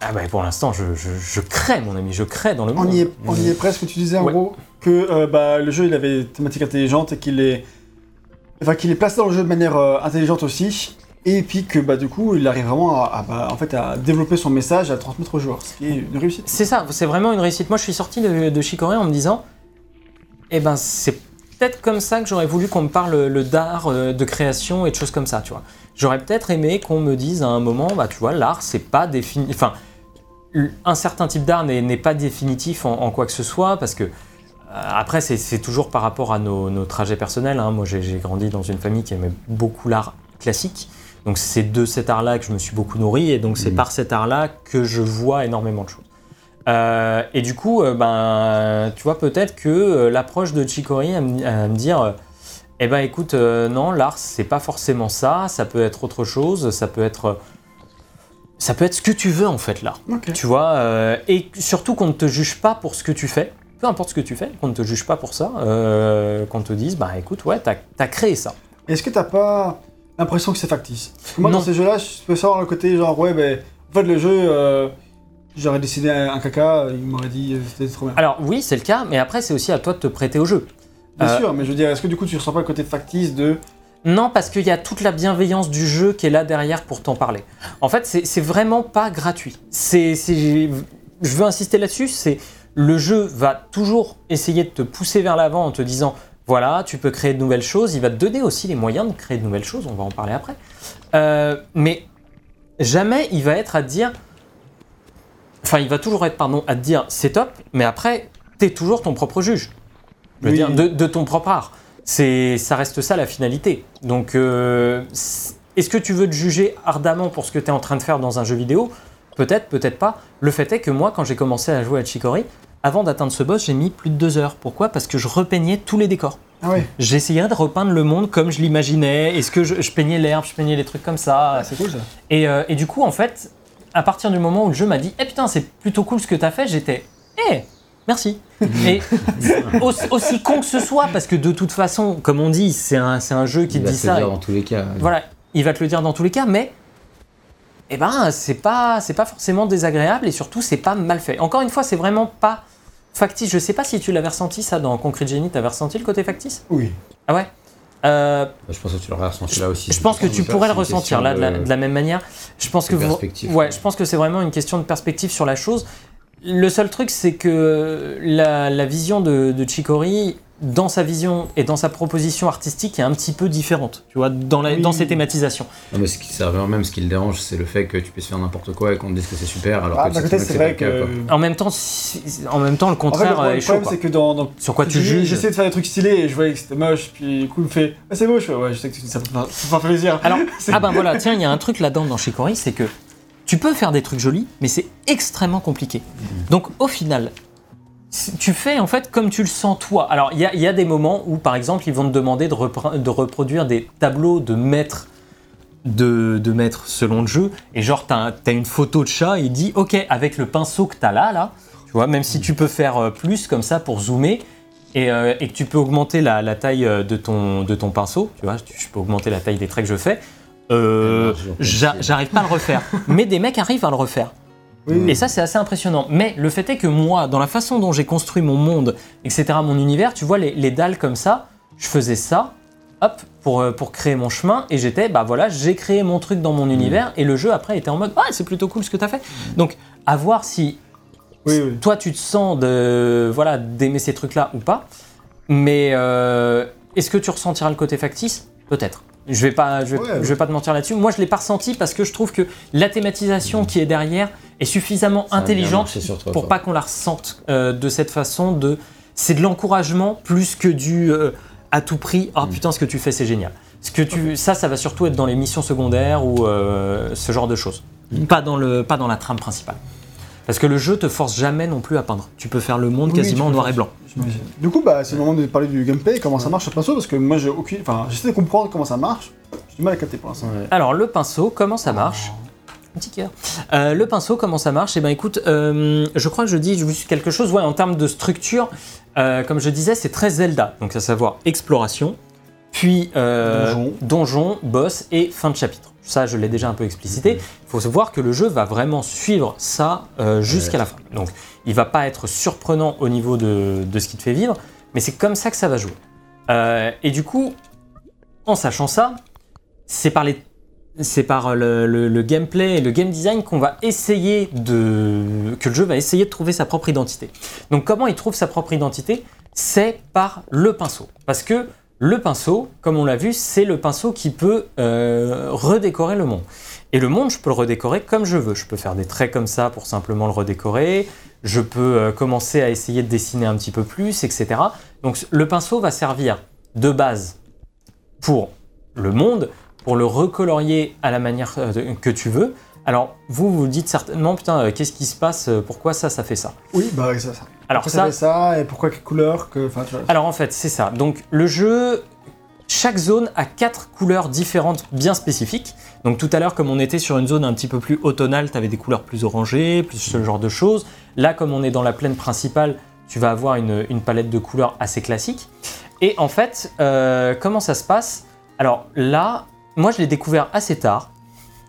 ah bah pour l'instant, je, je, je crée, mon ami, je crée dans le monde. On y, est, on y est presque. Tu disais en Ouais. gros que euh, bah, le jeu il avait une thématique intelligente et qu'il est, enfin, qu'il est placé dans le jeu de manière euh, intelligente aussi. Et puis que bah, du coup il arrive vraiment à, à, bah, en fait, à développer son message, à le transmettre aux joueurs. Ce qui est une réussite. C'est ça, c'est vraiment une réussite. Moi, je suis sorti de, de Chicorée en me disant, eh ben, c'est peut-être comme ça que j'aurais voulu qu'on me parle le d'art, euh, de création et de choses comme ça, tu vois. J'aurais peut-être aimé qu'on me dise à un moment, bah, tu vois, l'art, c'est pas défini. Enfin, un certain type d'art n'est pas définitif en, en quoi que ce soit, parce que. euh, Après, c'est- toujours par rapport à nos, nos trajets personnels. hein. Moi, j'ai grandi dans une famille qui aimait beaucoup l'art classique. Donc, c'est de cet art-là que je me suis beaucoup nourri. Et donc, c'est Mhm. par cet art-là que je vois énormément de choses. Euh, et du coup, euh, ben, tu vois, peut-être que euh, l'approche de Chicory à, me- dire, eh ben, écoute, non, l'art, c'est pas forcément ça, ça peut être autre chose, ça peut être, ça peut être ce que tu veux en fait, l'art. Ok. Tu vois, et surtout qu'on ne te juge pas pour ce que tu fais, peu importe ce que tu fais, qu'on ne te juge pas pour ça, qu'on te dise, bah écoute, ouais, t'as as créé ça. Est-ce que t'as pas l'impression que c'est factice? Parce que moi Non. dans ces jeux-là, je peux savoir le côté genre ouais, ben en fait le jeu, j'aurais décidé un, caca, il m'aurait dit euh, c'était trop bien. Alors oui, c'est le cas, mais après, c'est aussi à toi de te prêter au jeu. Bien euh, sûr, mais je veux dire, est-ce que du coup tu ressens pas le côté factice de Non, parce qu'il y a toute la bienveillance du jeu qui est là derrière pour t'en parler. En fait, c'est vraiment pas gratuit. C'est- je veux insister là-dessus, c'est le jeu va toujours essayer de te pousser vers l'avant en te disant voilà, tu peux créer de nouvelles choses. Il va te donner aussi les moyens de créer de nouvelles choses. On va en parler après. Euh, mais jamais il va être à te dire. Enfin, il va toujours être, pardon, à te dire c'est top, mais après, t'es toujours ton propre juge. Je veux Oui. dire, de, de ton propre art. C'est, ça reste ça la finalité. Donc, euh, est-ce que tu veux te juger ardemment pour ce que tu es en train de faire dans un jeu vidéo? Peut-être, peut-être pas. Le fait est que moi, quand j'ai commencé à jouer à Chicory, avant d'atteindre ce boss, j'ai mis plus de deux heures. Pourquoi? Parce que je repeignais tous les décors. Ah ouais, J'essayais de repeindre le monde comme je l'imaginais. Est-ce que je, je peignais l'herbe, je peignais les trucs comme ça? Ah, c'est cool ça. et, euh, et du coup, en fait, à partir du moment où le jeu m'a dit Eh putain, c'est plutôt cool ce que t'as fait, j'étais Eh, merci. et [laughs] aussi, aussi con que ce soit, parce que de toute façon, comme on dit, c'est un, c'est un jeu qui il te va dit se ça. dire dans tous les cas. Voilà, il va te le dire dans tous les cas, mais eh ben, c'est pas, c'est pas forcément désagréable et surtout, c'est pas mal fait. Encore une fois, c'est vraiment pas factice. Je sais pas si tu l'avais ressenti ça dans Concrete Genie, t'avais ressenti le côté factice? Oui. Ah ouais? Euh, Je pense que tu l'auras ressenti là aussi. je pense que tu pourrais le ressentir là de la, de- de la même manière. Je pense que vous- ouais, je pense que c'est vraiment une question de perspective sur la chose. Le seul truc, c'est que la, la vision de, de Chicory, dans sa vision et dans sa proposition artistique, est un petit peu différente. Tu vois, dans, la- Oui. dans ses thématisations. Non, mais ce qui revient même, ce qui le dérange, c'est le fait que tu puisses faire n'importe quoi et qu'on te dise que c'est super, alors Ah, que tu très c'est vrai que. En même temps, si- en même temps, le En fait, le contraire problème, est le chaud. problème, quoi. c'est que dans, dans Sur quoi tu juges J'essaie de faire des trucs stylés et je voyais que c'était moche, puis du coup il me fait ah, c'est moche, je fais, ouais, je sais que ça peut pas, ça peut pas plaisir. Alors, [laughs] ah ben voilà, tiens, il y a un truc là-dedans dans Chicory, c'est que tu peux faire des trucs jolis, mais c'est extrêmement compliqué. Donc au final, tu fais en fait comme tu le sens toi. Alors il y a, il y a des moments où par exemple ils vont te demander de, repre- de reproduire des tableaux de maîtres de, selon le jeu. Et genre, t'as as une photo de chat et il dit, ok, avec le pinceau que t'as là, là, tu vois, même si tu peux faire euh, plus comme ça pour zoomer. Et, euh, et que tu peux augmenter la, la taille euh, de ton, de ton pinceau, tu vois, je peux augmenter la taille des traits que je fais. Euh, J'arrive pas à le refaire. [laughs] Mais des mecs arrivent à le refaire. Oui, Et ça, c'est assez impressionnant. Mais le fait est que moi, dans la façon dont j'ai construit mon monde, etc., mon univers, tu vois, les, les dalles comme ça, je faisais ça, hop, pour, euh, pour créer mon chemin, et j'étais, bah voilà, j'ai créé mon truc dans mon univers, et le jeu après était en mode, ah, c'est plutôt cool ce que tu as fait. Donc, à voir si oui, oui. toi, tu te sens de, voilà, d'aimer ces trucs-là ou pas. Mais euh, est-ce que tu ressentiras le côté factice? Peut-être. Je vais pas, je vais, Ouais. je vais pas te mentir là-dessus. Moi, je l'ai pas ressenti parce que je trouve que la thématisation qui est derrière est suffisamment Ça intelligente toi, pour quoi. pas qu'on la ressente euh, de cette façon. De, c'est de l'encouragement plus que du euh, à tout prix. Mm. Oh putain, ce que tu fais, c'est génial. Ce que tu, ça, ça va surtout être dans les missions secondaires ou euh, ce genre de choses. Mm. Pas dans le, pas dans la trame principale. Parce que le jeu te force jamais non plus à peindre. Tu peux faire le monde Oui, quasiment en noir et blanc. J'imagine. Du coup, bah, c'est le moment de parler du gameplay, comment ça marche ce pinceau, parce que moi j'ai aucune. Enfin, j'essaie de comprendre comment ça marche. J'ai du mal à capter pour l'instant. Ouais. Alors le pinceau, comment ça marche? Petit cœur. Euh, le pinceau, comment ça marche? Eh ben écoute, euh, je crois que je dis juste quelque chose. Ouais, en termes de structure, euh, comme je disais, c'est très Zelda. Donc à savoir exploration, puis Donjon. donjon, boss et fin de chapitre. Ça, je l'ai déjà un peu explicité. Il faut se voir que le jeu va vraiment suivre ça jusqu'à la fin. Donc, il va pas être surprenant au niveau de, de ce qui te fait vivre, mais c'est comme ça que ça va jouer. Et du coup, en sachant ça, c'est par, les, c'est par le, gameplay et le game design qu'on va essayer de. que le jeu va essayer de trouver sa propre identité. Donc, comment il trouve sa propre identité? C'est par le pinceau. Parce que le pinceau, comme on l'a vu, c'est le pinceau qui peut euh, redécorer le monde. Et le monde, je peux le redécorer comme je veux. Je peux faire des traits comme ça pour simplement le redécorer. Je peux euh, commencer à essayer de dessiner un petit peu plus, etc. Donc le pinceau va servir de base pour le monde, pour le recolorier à la manière euh, que tu veux. Alors vous vous dites certainement, putain, euh, qu'est-ce qui se passe euh, Pourquoi ça, ça fait ça? Oui, bah, c'est ça. Alors Pourquoi ça, fait ça, et pourquoi quelle couleur que. Enfin, tu vois. alors en fait, c'est ça. Donc le jeu, chaque zone a quatre couleurs différentes bien spécifiques. Donc tout à l'heure, comme on était sur une zone un petit peu plus automnale, tu avais des couleurs plus orangées, plus ce genre de choses. Là, comme on est dans la plaine principale, tu vas avoir une, une palette de couleurs assez classique. Et en fait, euh, comment ça se passe? Alors là, moi je l'ai découvert assez tard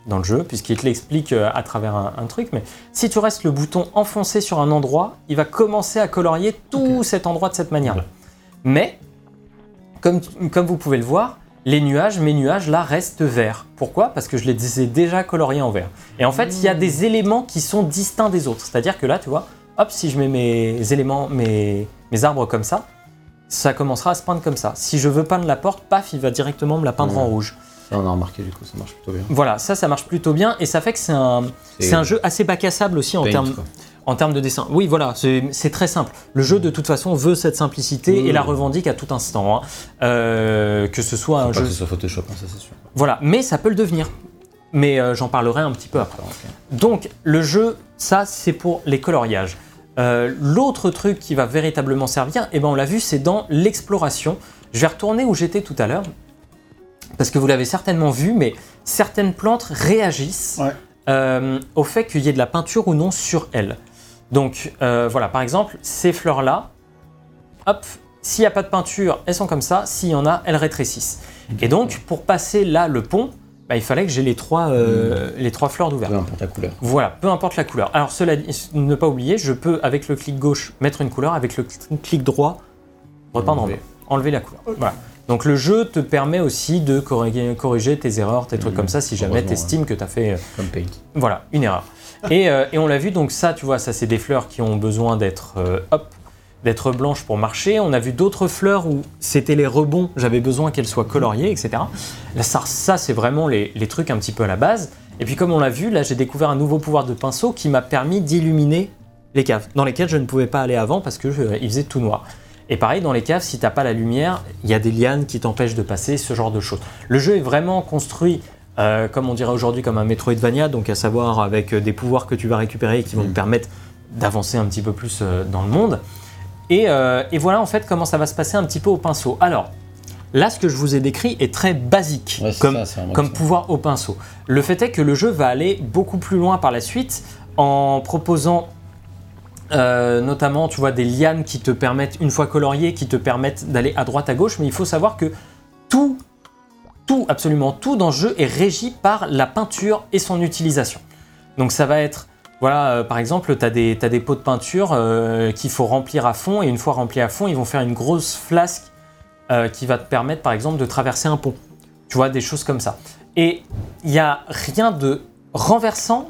dans le jeu, puisqu'il te l'explique euh, à travers un, un truc, mais si tu restes le bouton enfoncé sur un endroit, il va commencer à colorier tout cet endroit de cette manière-là. Mais, comme, comme vous pouvez le voir, les nuages, mes nuages là restent verts. Pourquoi? Parce que je les ai déjà coloriés en vert. Et en fait, il y a des éléments qui sont distincts des autres. C'est-à-dire que là, tu vois, hop, si je mets mes éléments, mes, mes arbres comme ça, ça commencera à se peindre comme ça. Si je veux peindre la porte, paf, il va directement me la peindre Ouais. en rouge. Ça, on a remarqué du coup, ça marche plutôt bien. Voilà, ça, ça marche plutôt bien et ça fait que c'est un, c'est un jeu assez bac à sable aussi en termes, en termes de dessin. Oui, voilà, c'est c'est très simple. Le jeu, de toute façon, veut cette simplicité et la oui. revendique à tout instant. hein. Euh, que ce soit un pas jeu. que ce soit Photoshop, hein, ça c'est sûr. Voilà, mais ça peut le devenir. Mais euh, j'en parlerai un petit peu après. Donc, le jeu, ça, c'est pour les coloriages. Euh, L'autre truc qui va véritablement servir, eh ben, on l'a vu, c'est dans l'exploration. Je vais retourner où j'étais tout à l'heure, parce que vous l'avez certainement vu, mais certaines plantes réagissent Ouais. euh, au fait qu'il y ait de la peinture ou non sur elles. Donc, euh, voilà, par exemple, ces fleurs-là, hop, s'il n'y a pas de peinture, elles sont comme ça. S'il y en a, elles rétrécissent. Et donc, pour passer là le pont, bah, il fallait que j'ai les trois, euh, les trois fleurs d'ouvert. Peu importe la couleur. Voilà, peu importe la couleur. Alors cela dit, ne pas oublier, je peux avec le clic gauche mettre une couleur, avec le cl- clic droit repeindre en Enlever. enlever la couleur. Voilà. Donc le jeu te permet aussi de corriger, corriger tes erreurs, tes trucs Mhm. comme ça, si jamais tu estimes que tu as fait euh, Comme Paint. voilà, une erreur. Et, euh, et on l'a vu, donc ça, tu vois, ça c'est des fleurs qui ont besoin d'être euh, hop, d'être blanches pour marcher. On a vu d'autres fleurs où c'était les rebonds, j'avais besoin qu'elles soient coloriées, etc. Là, ça, ça c'est vraiment les, les trucs un petit peu à la base. Et puis comme on l'a vu, là j'ai découvert un nouveau pouvoir de pinceau qui m'a permis d'illuminer les caves, dans lesquelles je ne pouvais pas aller avant parce que il faisait tout noir. Et pareil, dans les caves, si t'as pas la lumière, il y a des lianes qui t'empêchent de passer, ce genre de choses. Le jeu est vraiment construit, euh, comme on dirait aujourd'hui, comme un Metroidvania, donc à savoir avec euh, des pouvoirs que tu vas récupérer et qui vont te Mhm. permettre d'avancer un petit peu plus euh, dans le monde. Et, euh, et voilà en fait comment ça va se passer un petit peu au pinceau. Alors, Là, ce que je vous ai décrit est très basique, Ouais, comme, ça, pouvoir au pinceau. Le fait est que le jeu va aller beaucoup plus loin par la suite en proposant euh, notamment, tu vois, des lianes qui te permettent, une fois coloriées, qui te permettent d'aller à droite, à gauche. Mais il faut savoir que tout, tout, absolument tout dans le jeu est régi par la peinture et son utilisation. Donc ça va être, voilà, euh, par exemple, tu as, des des pots de peinture euh, qu'il faut remplir à fond, et une fois remplis à fond, ils vont faire une grosse flasque qui va te permettre, par exemple, de traverser un pont. Tu vois, des choses comme ça. Et il n'y a rien de renversant,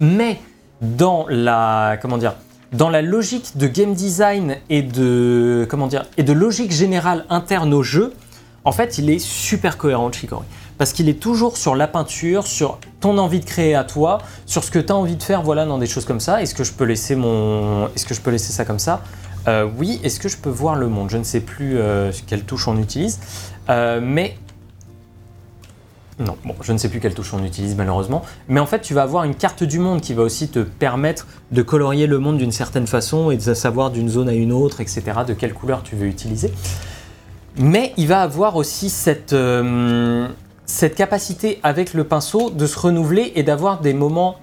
mais dans la, comment dire, dans la logique de game design et de, comment dire, et de logique générale interne au jeu, en fait, il est super cohérent, Chicory. Parce qu'il est toujours sur la peinture, sur ton envie de créer à toi, sur ce que tu as envie de faire, voilà, dans des choses comme ça. Est-ce que je peux laisser mon, est-ce que je peux laisser ça comme ça? Euh, Oui. Est-ce que je peux voir le monde? Je ne sais plus euh, quelle touche on utilise, Euh, mais non, bon, je ne sais plus quelle touche on utilise malheureusement. Mais en fait, tu vas avoir une carte du monde qui va aussi te permettre de colorier le monde d'une certaine façon et de savoir d'une zone à une autre, etc., de quelle couleur tu veux utiliser. Mais il va avoir aussi cette, euh, cette capacité avec le pinceau de se renouveler et d'avoir des moments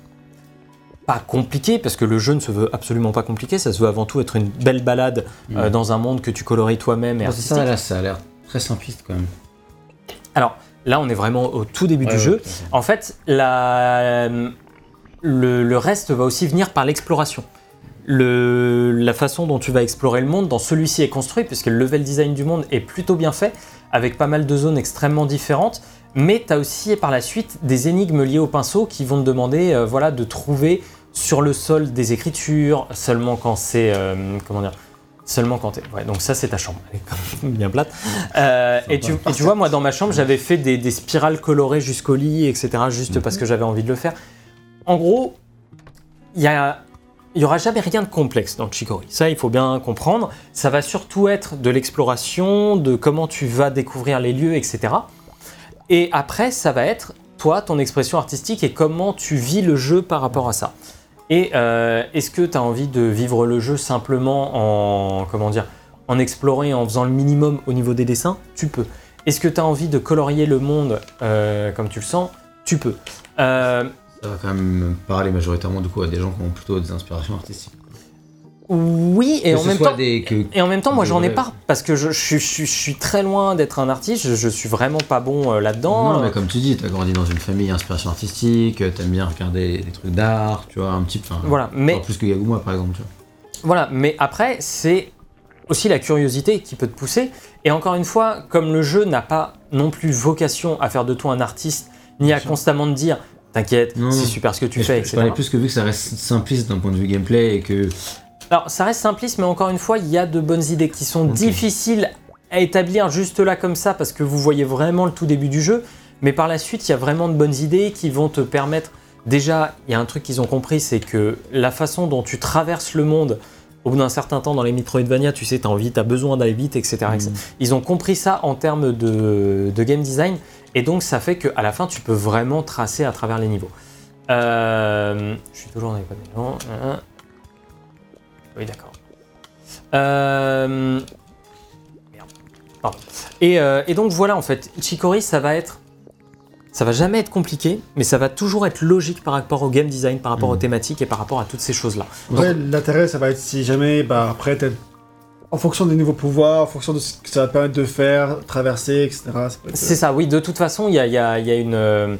pas compliqués, parce que le jeu ne se veut absolument pas compliqué, ça se veut avant tout être une belle balade euh, Mm. dans un monde que tu colories toi-même et Ouais, c'est artistique. ça, là, ça a l'air très simpliste quand même. Alors là, on est vraiment au tout début Ouais, du jeu. En fait, la- le, le reste va aussi venir par l'exploration. Le- la façon dont tu vas explorer le monde dans celui-ci est construit, puisque le level design du monde est plutôt bien fait, avec pas mal de zones extrêmement différentes. Mais tu as aussi par la suite des énigmes liées au pinceau qui vont te demander euh, voilà, de trouver sur le sol des écritures, seulement quand c'est. euh, comment dire Seulement quand t'es. Ouais, donc ça, c'est ta chambre. Elle est quand même bien plate. Euh, et, tu, et tu vois, moi, dans ma chambre, j'avais fait des, des spirales colorées jusqu'au lit, etc., juste parce que j'avais envie de le faire. En gros, il y a. Il n'y aura jamais rien de complexe dans le Chicory. Ça, il faut bien comprendre. Ça va surtout être de l'exploration, de comment tu vas découvrir les lieux, etc. Et après, ça va être toi, ton expression artistique et comment tu vis le jeu par rapport à ça. Et euh, est-ce que tu as envie de vivre le jeu simplement en comment dire en explorant en faisant le minimum au niveau des dessins? Tu peux. Est-ce que tu as envie de colorier le monde euh, comme tu le sens? Tu peux. Euh, Ça va quand même parler majoritairement du coup à des gens qui ont plutôt des inspirations artistiques. Oui, et Que en même temps. des, que, Et en même temps, moi, j'en ai pas parce que je, je, je- je suis très loin d'être un artiste. Je, je suis vraiment pas bon euh, là-dedans. Non, mais comme tu dis, t'as grandi dans une famille inspiration artistique, euh, t'aimes bien regarder des trucs d'art, tu vois, un petit peu. Voilà, mais Plus que Yaguma par exemple, tu vois. Voilà, mais après, c'est aussi la curiosité qui peut te pousser. Et encore une fois, comme le jeu n'a pas non plus vocation à faire de toi un artiste, ni à sûr. constamment te dire T'inquiète, c'est super ce que tu je- fais, je, etc. parlais plus que vu que ça reste simpliste d'un point de vue gameplay et que. Alors, ça reste simpliste, mais encore une fois, il y a de bonnes idées qui sont difficiles à établir juste là comme ça, parce que vous voyez vraiment le tout début du jeu. Mais par la suite, il y a vraiment de bonnes idées qui vont te permettre. Déjà, il y a un truc qu'ils ont compris, c'est que la façon dont tu traverses le monde, au bout d'un certain temps dans les Metroidvania, tu sais, tu as envie, tu as besoin d'aller vite, etc. etc. Mm. Ils ont compris ça en termes de, de game design, et donc ça fait qu'à la fin, tu peux vraiment tracer à travers les niveaux. Euh, je suis toujours dans les panneaux. Oui, d'accord. Euh, merde. Pardon. Et, euh, et donc voilà, en fait, Chicory, ça va être. Ça va jamais être compliqué, mais ça va toujours être logique par rapport au game design, par rapport aux thématiques et par rapport à toutes ces choses-là. L'intérêt, ça va être si jamais, bah, après, en fonction des nouveaux pouvoirs, en fonction de ce que ça va permettre de faire, traverser, etc. être- C'est ça, oui. De toute façon, il y a, il y a- il y a une, euh,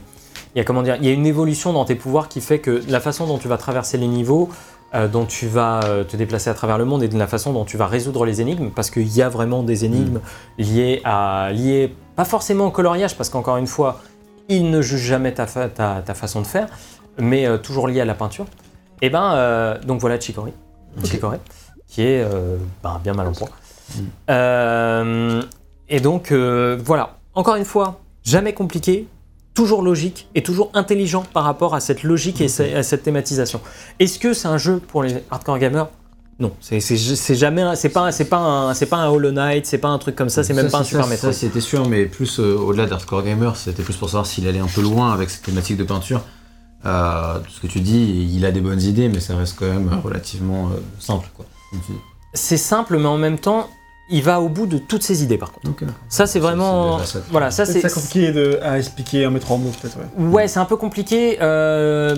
il y a comment dire, il y a une évolution dans tes pouvoirs qui fait que la façon dont tu vas traverser les niveaux, dont tu vas euh, te déplacer à travers le monde et de la façon dont tu vas résoudre les énigmes, parce qu'il y a vraiment des énigmes liées à, liées pas forcément au coloriage, parce qu'encore une fois, il ne juge jamais ta, fa- ta, ta façon de faire, mais euh, toujours lié à la peinture. Et ben, euh, donc voilà Chicory, Ok. Chicory, qui est euh, ben, bien mal en point. Mm. Euh, et donc euh, voilà, encore une fois, jamais compliqué, toujours logique et toujours intelligent par rapport à cette logique et à cette thématisation. Est-ce que c'est un jeu pour les hardcore gamers? Non, c'est jamais, c'est pas, c'est pas un, c'est pas un Hollow Knight, c'est pas un truc comme ça, c'est même pas un Super Metroid. Ça, c'était sûr, mais plus euh, au-delà d'Hardcore Gamer, c'était plus pour savoir s'il allait un peu loin avec cette thématique de peinture. Euh, ce que tu dis, il a des bonnes idées, mais ça reste quand même euh, relativement euh, simple. Quoi. C'est simple, mais en même temps, il va au bout de toutes ses idées par contre. Ça c'est vraiment, ça. voilà, ça C'est compliqué de, à expliquer, à mettre en mots peut-être. Ouais. ouais, c'est un peu compliqué euh,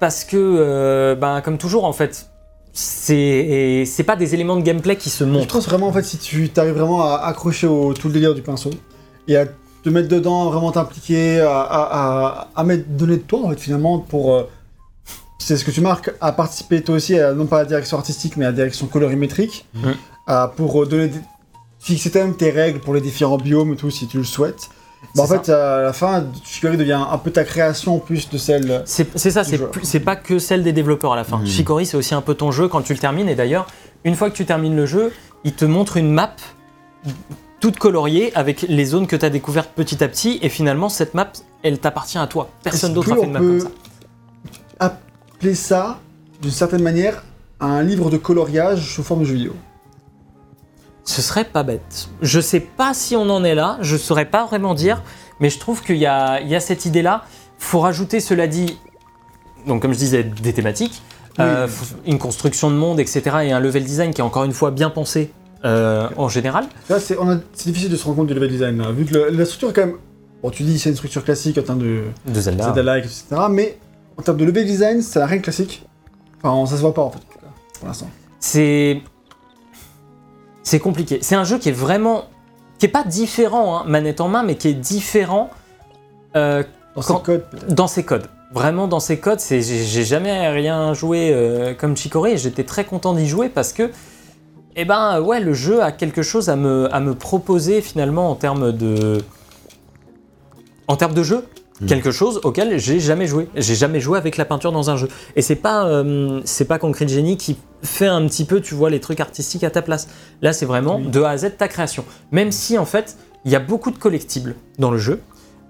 parce que, euh, ben comme toujours en fait, c'est c'est pas des éléments de gameplay qui se Je montrent. pense vraiment en fait si tu arrives vraiment à accrocher au tout le délire du pinceau et à te mettre dedans, vraiment t'impliquer, à, à, à, à mettre, donner de toi en fait finalement pour euh, c'est ce que tu marques, à participer toi aussi à non pas à la direction artistique mais à la direction colorimétrique. À- pour euh, donner des- fixer toi-même tes règles pour les différents biomes et tout si tu le souhaites. Bah, en fait à la fin Shikori devient un peu ta création en plus de celle C'est c'est ça, c'est pas que celle des développeurs à la fin. Mhm. Shikori, c'est aussi un peu ton jeu quand tu le termines. Et d'ailleurs, une fois que tu termines le jeu, il te montre une map toute coloriée avec les zones que tu as découvertes petit à petit. Et finalement, cette map, elle t'appartient à toi. Personne d'autre a fait une map comme ça. appeler ça d'une certaine manière un livre de coloriage sous forme de jeu vidéo? Ce serait pas bête. Je sais pas si on en est là, je saurais pas vraiment dire, mais je trouve qu'il y y a cette idée-là. Faut rajouter, cela dit, donc comme je disais, des thématiques, Oui. euh, une construction de monde, etc. et un level design qui est encore une fois bien pensé euh, en général. Là, c'est c'est difficile de se rendre compte du level design, là, vu que le- la structure est quand même. Bon, tu dis c'est une structure classique en termes de De Zelda. Zelda-like, etc. Mais en termes de level design, n'a rien de classique. Enfin, ça se voit pas en fait, pour l'instant. C'est. C'est compliqué. C'est un jeu qui est vraiment. qui est pas différent, hein, manette en main, mais qui est différent euh, Dans Quand- ses codes, peut-être. dans ses codes. Vraiment dans ses codes, j'ai jamais rien joué euh, comme Chicory et j'étais très content d'y jouer parce que eh ben ouais, le jeu a quelque chose à me, à me proposer finalement en termes de en termes de jeu, Mm. quelque chose auquel j'ai jamais joué. J'ai jamais joué avec la peinture dans un jeu. Et c'est pas euh, c'est pas Concrete Genie qui fait un petit peu, tu vois, les trucs artistiques à ta place. Là, c'est vraiment Oui. de A à Z ta création. Même si en fait, il y a beaucoup de collectibles dans le jeu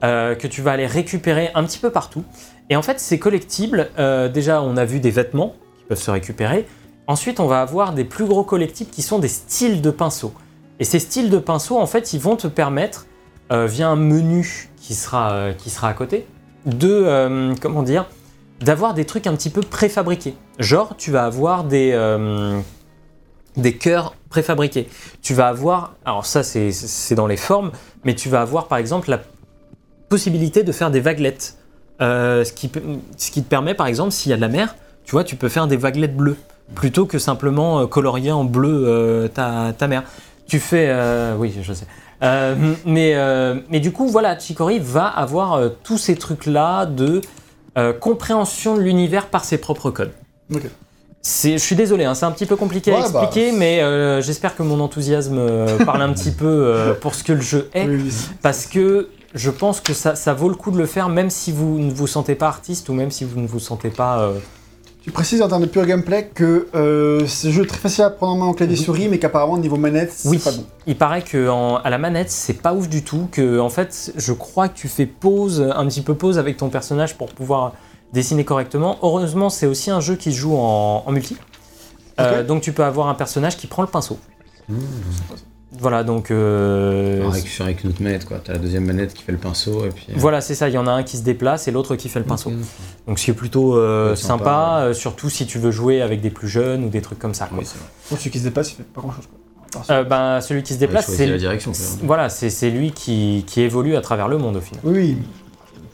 euh, que tu vas aller récupérer un petit peu partout. Et en fait, ces collectibles, euh, déjà, on a vu des vêtements qui peuvent se récupérer. Ensuite, on va avoir des plus gros collectibles qui sont des styles de pinceaux. Et ces styles de pinceaux, en fait, ils vont te permettre, euh, via un menu qui sera, euh, qui sera à côté, de, euh, comment dire, d'avoir des trucs un petit peu préfabriqués. Genre, tu vas avoir des, euh, des cœurs préfabriqués. Tu vas avoir, alors ça c'est dans les formes, mais tu vas avoir par exemple la possibilité de faire des vaguelettes. Ce, qui, ce qui te permet par exemple, s'il y a de la mer, tu vois, tu peux faire des vaguelettes bleues plutôt que simplement colorier en bleu ta, ta mer. Tu fais, oui, je sais. Euh, mais, euh, mais du coup, voilà, Chicory va avoir euh, tous ces trucs-là de compréhension de l'univers par ses propres codes. Ok. C'est, je suis désolé, hein, c'est un petit peu compliqué à bah, expliquer, mais j'espère que mon enthousiasme [laughs] parle un petit peu pour ce que le jeu est, Oui, oui. parce que je pense que ça, ça vaut le coup de le faire, même si vous ne vous sentez pas artiste ou même si vous ne vous sentez pas. Tu précises en termes de pure gameplay que euh, c'est un jeu très facile à prendre en main en clavier souris, mais qu'apparemment niveau manette, c'est Oui, pas bon. il paraît que en- à la manette c'est pas ouf du tout. Que en fait, je crois que tu fais pause, un petit peu pause avec ton personnage pour pouvoir dessiner correctement. Heureusement, c'est aussi un jeu qui se joue en, en multi. Euh, donc tu peux avoir un personnage qui prend le pinceau. Mmh. Voilà, donc euh, Alors, avec, une autre manette, quoi. T'as la deuxième manette qui fait le pinceau et puis. euh, voilà, c'est ça. Il y en a un qui se déplace et l'autre qui fait le pinceau. Donc ce qui est plutôt euh, sympa, sympa, euh, surtout si tu veux jouer avec des plus jeunes ou des trucs comme ça. quoi. Oui, c'est vrai. Pour celui qui se déplace, il fait pas grand chose. Quoi. Euh, ben, celui qui se déplace, c'est la direction. voilà, c'est c'est lui qui, qui évolue à travers le monde au final. Oui, oui.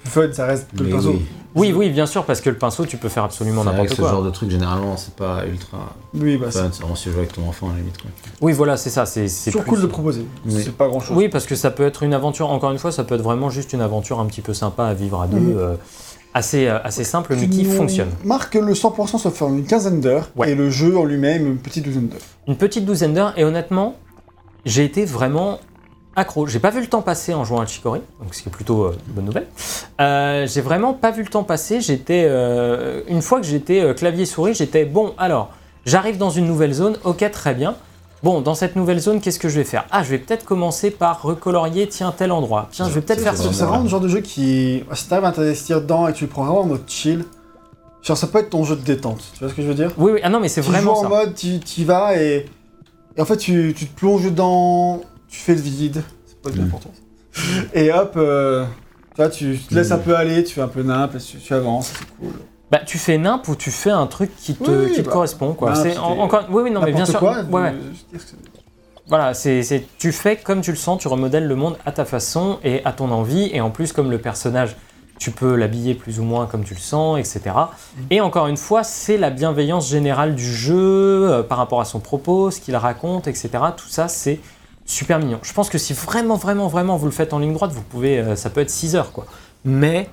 Plus fun, ça reste que le pinceau. oui. Oui, oui, bien sûr, parce que le pinceau, tu peux faire absolument C'est vrai que n'importe ce quoi. genre de truc, généralement, c'est pas ultra Oui, bah, c'est fun. C'est vraiment si tu joues avec ton enfant à la limite, quoi. Oui, voilà, c'est ça. C'est c'est toujours plus- cool de le proposer. Oui. C'est pas grand chose. Oui, parce que ça peut être une aventure. Encore une fois, ça peut être vraiment juste une aventure un petit peu sympa à vivre à deux, Mhm. euh, assez euh, assez simple, mais qui fonctionne. marque que le 100% se fait en une quinzaine d'heures Ouais. et le jeu en lui-même une petite douzaine d'heures. Une petite douzaine d'heures, et honnêtement, j'ai été vraiment accro. J'ai pas vu le temps passer en jouant à Chicory, donc ce qui est plutôt euh, une bonne nouvelle. Euh, j'ai vraiment pas vu le temps passer. J'étais euh, une fois que j'étais clavier souris, j'étais bon. Alors, j'arrive dans une nouvelle zone. Ok, très bien. Bon, dans cette nouvelle zone, qu'est-ce que je vais faire? Ah, je vais peut-être commencer par recolorier, tiens, tel endroit. Tiens, je vais peut-être faire ça. C'est vraiment le genre de jeu qui, si t'arrives à t'investir dedans et que tu le prends vraiment en mode chill, genre ça peut être ton jeu de détente. Tu vois ce que je veux dire? Oui, oui, ah non, mais c'est Tu vraiment joues ça. en mode, tu y vas et, et en fait tu, tu te plonges dedans, tu fais le vide, c'est pas le Mm. important. Et hop, euh, tu vois, tu te laisses Mm. un peu aller, tu fais un peu nimp, et tu, tu avances, c'est cool. Bah, tu fais nimp ou tu fais un truc qui te, Oui, qui te bah, correspond, quoi. nimp, C'est c'est en- encore. Oui, oui, non, mais bien N'importe sûr. quoi, ouais, ouais. euh, je veux dire que c'est- Voilà, c'est, c'est- tu fais comme tu le sens, tu remodèles le monde à ta façon et à ton envie. Et en plus, comme le personnage, tu peux l'habiller plus ou moins comme tu le sens, etc. Et encore une fois, c'est la bienveillance générale du jeu euh, par rapport à son propos, ce qu'il raconte, etc. Tout ça, c'est super mignon. Je pense que si vraiment, vraiment, vraiment vous le faites en ligne droite, vous pouvez, euh, ça peut être 6 heures, quoi. Mais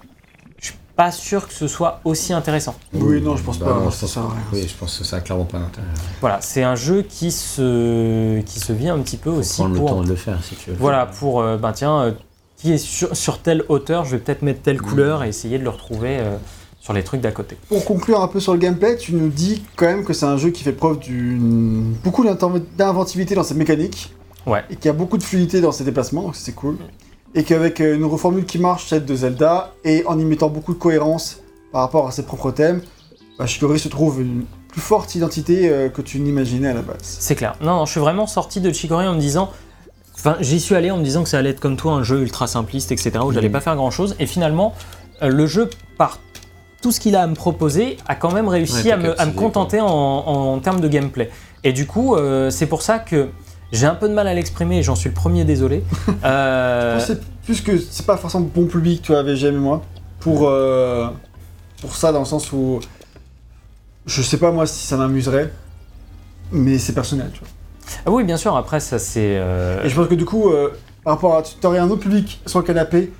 je suis pas sûr que ce soit aussi intéressant. Oui, non, je pense Bah pas. non, ça je pense rien. Oui, je pense que ça a clairement pas d'intérêt. Voilà, c'est un jeu qui se, qui se vit un petit peu aussi Prendre le pour temps de le faire si tu veux. Voilà, pour, euh, ben tiens, euh, qui est sur, sur telle hauteur, je vais peut-être mettre telle couleur et essayer de le retrouver euh, sur les trucs d'à côté. Pour conclure un peu sur le gameplay, tu nous dis quand même que c'est un jeu qui fait preuve d'une beaucoup d'inventivité dans ses mécaniques. Ouais. Et qui a beaucoup de fluidité dans ses déplacements, donc c'est cool. Et qu'avec euh, une reformule qui marche, celle de Zelda, et en y mettant beaucoup de cohérence par rapport à ses propres thèmes, bah, Shikori se trouve une plus forte identité euh, que tu n'imaginais à la base. C'est clair. Non, non, je suis vraiment sorti de Chicory en me disant. Enfin, j'y suis allé en me disant que ça allait être comme toi, un jeu ultra simpliste, etc., où j'allais Mhm. pas faire grand chose. Et finalement, euh, le jeu, par tout ce qu'il a à me proposer, a quand même réussi Ouais, à, me, à me captivé, contenter en, en termes de gameplay. Et du coup, euh, c'est pour ça que j'ai un peu de mal à l'exprimer et j'en suis le premier désolé. [laughs] Euh, C'est plus que c'est pas forcément bon public, toi, VGM et moi, pour, euh, pour ça, dans le sens où je sais pas moi si ça m'amuserait, mais c'est personnel, tu vois. ah oui, bien sûr, après, ça c'est. euh, Et je pense que du coup, euh, par rapport à. Tu aurais un autre public sur le canapé,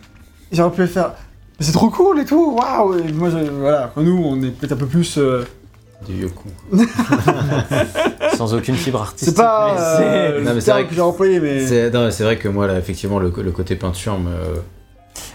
j'aurais pu le faire. Mais c'est trop cool et tout, waouh! Et moi, je- voilà, nous, on est peut-être un peu plus. Vieux cons. [laughs] sans aucune fibre artistique. c'est pas. euh, Non, mais terme que j'ai employé, mais. C'est vrai que moi, là, effectivement, le, le côté peinture me,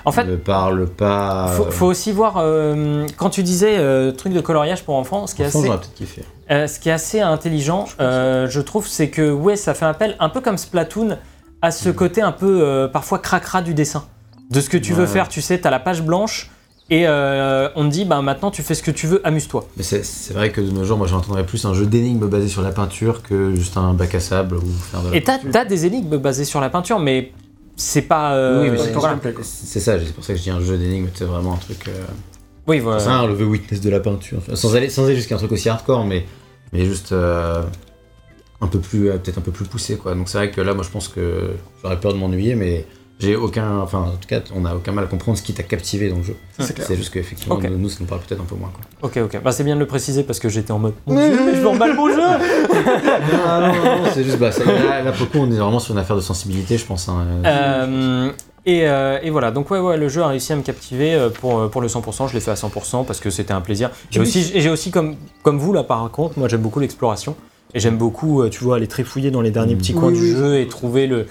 En fait, me parle pas. faut, euh, faut aussi voir, euh, quand tu disais euh, truc de coloriage pour enfants, ce qui est assez, kiffé. euh, ce qui est assez intelligent, euh, je trouve, c'est que ouais, ça fait appel, un peu comme Splatoon, à ce côté un peu euh, parfois cracra du dessin. De ce que tu veux Ouais. faire, tu sais, t'as la page blanche et euh, on te dit, bah maintenant tu fais ce que tu veux, amuse-toi. Mais c'est vrai que de nos jours, moi, j'entendrais plus un jeu d'énigmes basé sur la peinture que juste un bac à sable ou faire de la Et t'as as des énigmes basées sur la peinture, mais c'est pas. euh, Oui, mais c'est ça, c'est pour ça que je dis un jeu d'énigmes, c'est vraiment un truc. euh, Oui, voilà. C'est un le Witness de la peinture. Enfin, sans aller, sans aller jusqu'à un truc aussi hardcore, mais, mais juste un peu plus, peut-être un peu plus poussé, quoi. Donc c'est vrai que là, moi, je pense que j'aurais peur de m'ennuyer, mais j'ai aucun, enfin, en tout cas, on a aucun mal à comprendre ce qui t'a captivé dans le jeu. C'est juste qu'effectivement, Ok. nous, nous, ça nous parle peut-être un peu moins, quoi. Ok, ok. Bah, c'est bien de le préciser parce que j'étais en mode. Mon Dieu, mais je oui. m'emballe mon jeu non, non, non, c'est juste, bah, ça- là, là, pour le coup, on est vraiment sur une affaire de sensibilité, je pense. hein. Euh, et, euh, et voilà, donc ouais, ouais, le jeu a réussi à me captiver euh, pour, pour le 100%, je l'ai fait à 100% parce que c'était un plaisir. J'ai aussi, j'ai aussi comme, comme vous là par contre, moi j'aime beaucoup l'exploration et j'aime beaucoup, tu vois, aller trifouiller dans les derniers Mm. petits Oui, coins oui, du jeu et trouver le,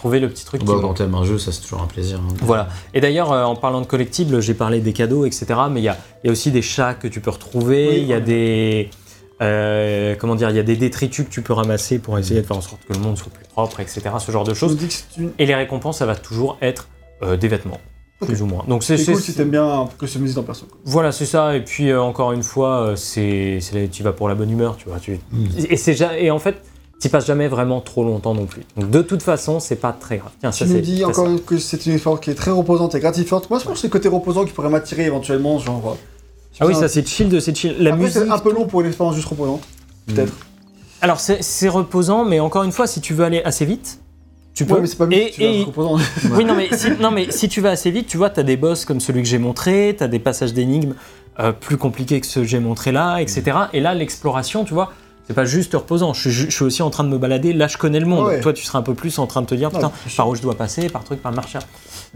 trouver le petit truc Bah, qui quand t'aimes un jeu, ça, c'est toujours un plaisir. hein. Voilà. Et d'ailleurs, euh, en parlant de collectibles, j'ai parlé des cadeaux, etc. Mais il y a, il y a aussi des chats que tu peux retrouver. Oui, Il y a ouais. des. euh, comment dire Il y a des détritus que tu peux ramasser pour essayer de faire en sorte que le monde soit plus propre, etc. Ce genre de choses. une- Et les récompenses, ça va toujours être euh, des vêtements, plus ou moins. Donc c'est cool si t'aimes bien customiser ton perso. voilà, c'est ça. Et puis euh, encore une fois, c'est tu vas pour la bonne humeur, tu vois. Tu, Mm. et et en fait, tu passes jamais vraiment trop longtemps non plus. Donc de toute façon, c'est pas très grave. Tiens, Tu ça nous dis encore ça. que c'est une expérience qui est très reposante et gratifiante. Moi, je pense que c'est le côté reposant qui pourrait m'attirer éventuellement, genre. euh, Ah oui, ça c'est chill de c'est chill. La Après, musique. c'est un peu long pour une expérience juste reposante. Peut-être. Alors c'est reposant, mais encore une fois, si tu veux aller assez vite, tu peux. Ouais, mais c'est pas mieux et, si tu et- reposant. [laughs] oui, non mais, si, non, mais si tu vas assez vite, tu vois, t'as des boss comme celui que j'ai montré, t'as des passages d'énigmes euh, plus compliqués que ceux que j'ai montré là, etc. Et là, l'exploration, tu vois, c'est pas juste reposant. Je, suis ju- je suis aussi en train de me balader. Là, je connais le monde. Ouais. Toi, tu seras un peu plus en train de te dire, putain, par où je dois passer, par truc, par marcher.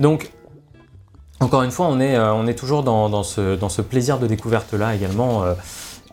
Donc, encore une fois, on est, euh, on est toujours dans, dans ce, dans ce plaisir de découverte là également, euh,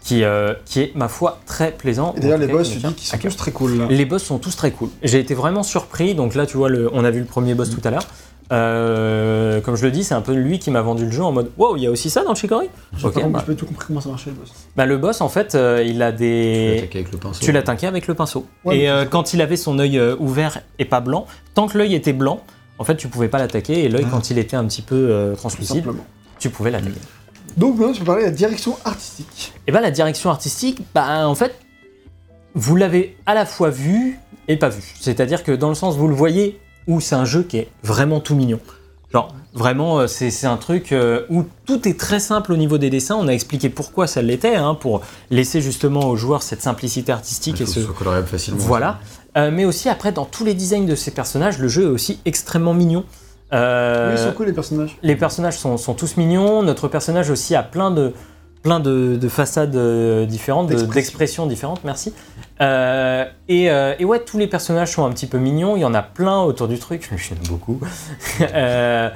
qui, euh, qui est, ma foi, très plaisant. Et d'ailleurs, les boss, tu dis qu'ils sont tous très cool là. Les boss sont tous très cool. J'ai été vraiment surpris. Donc là, tu vois, le, on a vu le premier boss tout à l'heure. Euh, comme je le dis, c'est un peu lui qui m'a vendu le jeu en mode Wow, il y a aussi ça dans Chicory J'ai Ok, pas, compris- bah. j'ai pas tout compris comment ça marchait le boss. Bah, Le boss, en fait, euh, il a Tu des. l'attaques avec le pinceau. Tu l'attaquais avec le pinceau. Ouais, mais et euh, quand il avait son œil euh, ouvert et pas blanc, tant que l'œil était blanc, en fait, tu pouvais pas l'attaquer. Et l'œil, Ah. quand il était un petit peu euh, Tout translucide, simplement. tu pouvais l'attaquer. Donc maintenant, je vais parler de la direction artistique. Et bah la direction artistique, bah en fait, vous l'avez à la fois vu et pas vu. C'est-à-dire que dans le sens, vous le voyez, où c'est un jeu qui est vraiment tout mignon. Genre, vraiment, euh, c'est un truc euh, où tout est très simple au niveau des dessins. On a expliqué pourquoi ça l'était, hein, pour laisser justement aux joueurs cette simplicité artistique et faut ce, que ce soit coloriable facilement. voilà. Euh, mais aussi après, dans tous les designs de ces personnages, le jeu est aussi extrêmement mignon. Euh, Oui, ils sont cool les personnages. les personnages sont, sont tous mignons. Notre personnage aussi a plein de, plein de, de façades différentes, de- D'expressions. d'expressions différentes, merci. Euh, et, euh, et ouais, tous les personnages sont un petit peu mignons. Il y en a plein autour du truc. Je l'aime beaucoup. [laughs] Euh,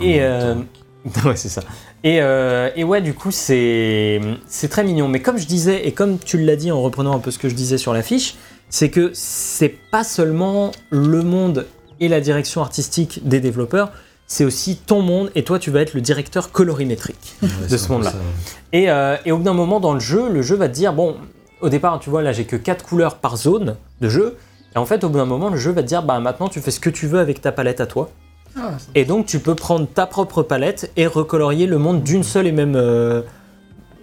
et [laughs] ouais, c'est ça. Et, et ouais, du coup, c'est c'est très mignon. Mais comme je disais, et comme tu l'as dit en reprenant un peu ce que je disais sur l'affiche, c'est que c'est pas seulement le monde et la direction artistique des développeurs, c'est aussi ton monde et toi tu vas être le directeur colorimétrique. Ouais, de ce monde-là. Et, et au bout d'un moment dans le jeu, le jeu va te dire bon, au départ tu vois là j'ai que 4 couleurs par zone de jeu. Et en fait au bout d'un moment le jeu va te dire bah maintenant tu fais ce que tu veux avec ta palette à toi. Ah, Et donc tu peux prendre ta propre palette et recolorier le monde d'une seule et même euh,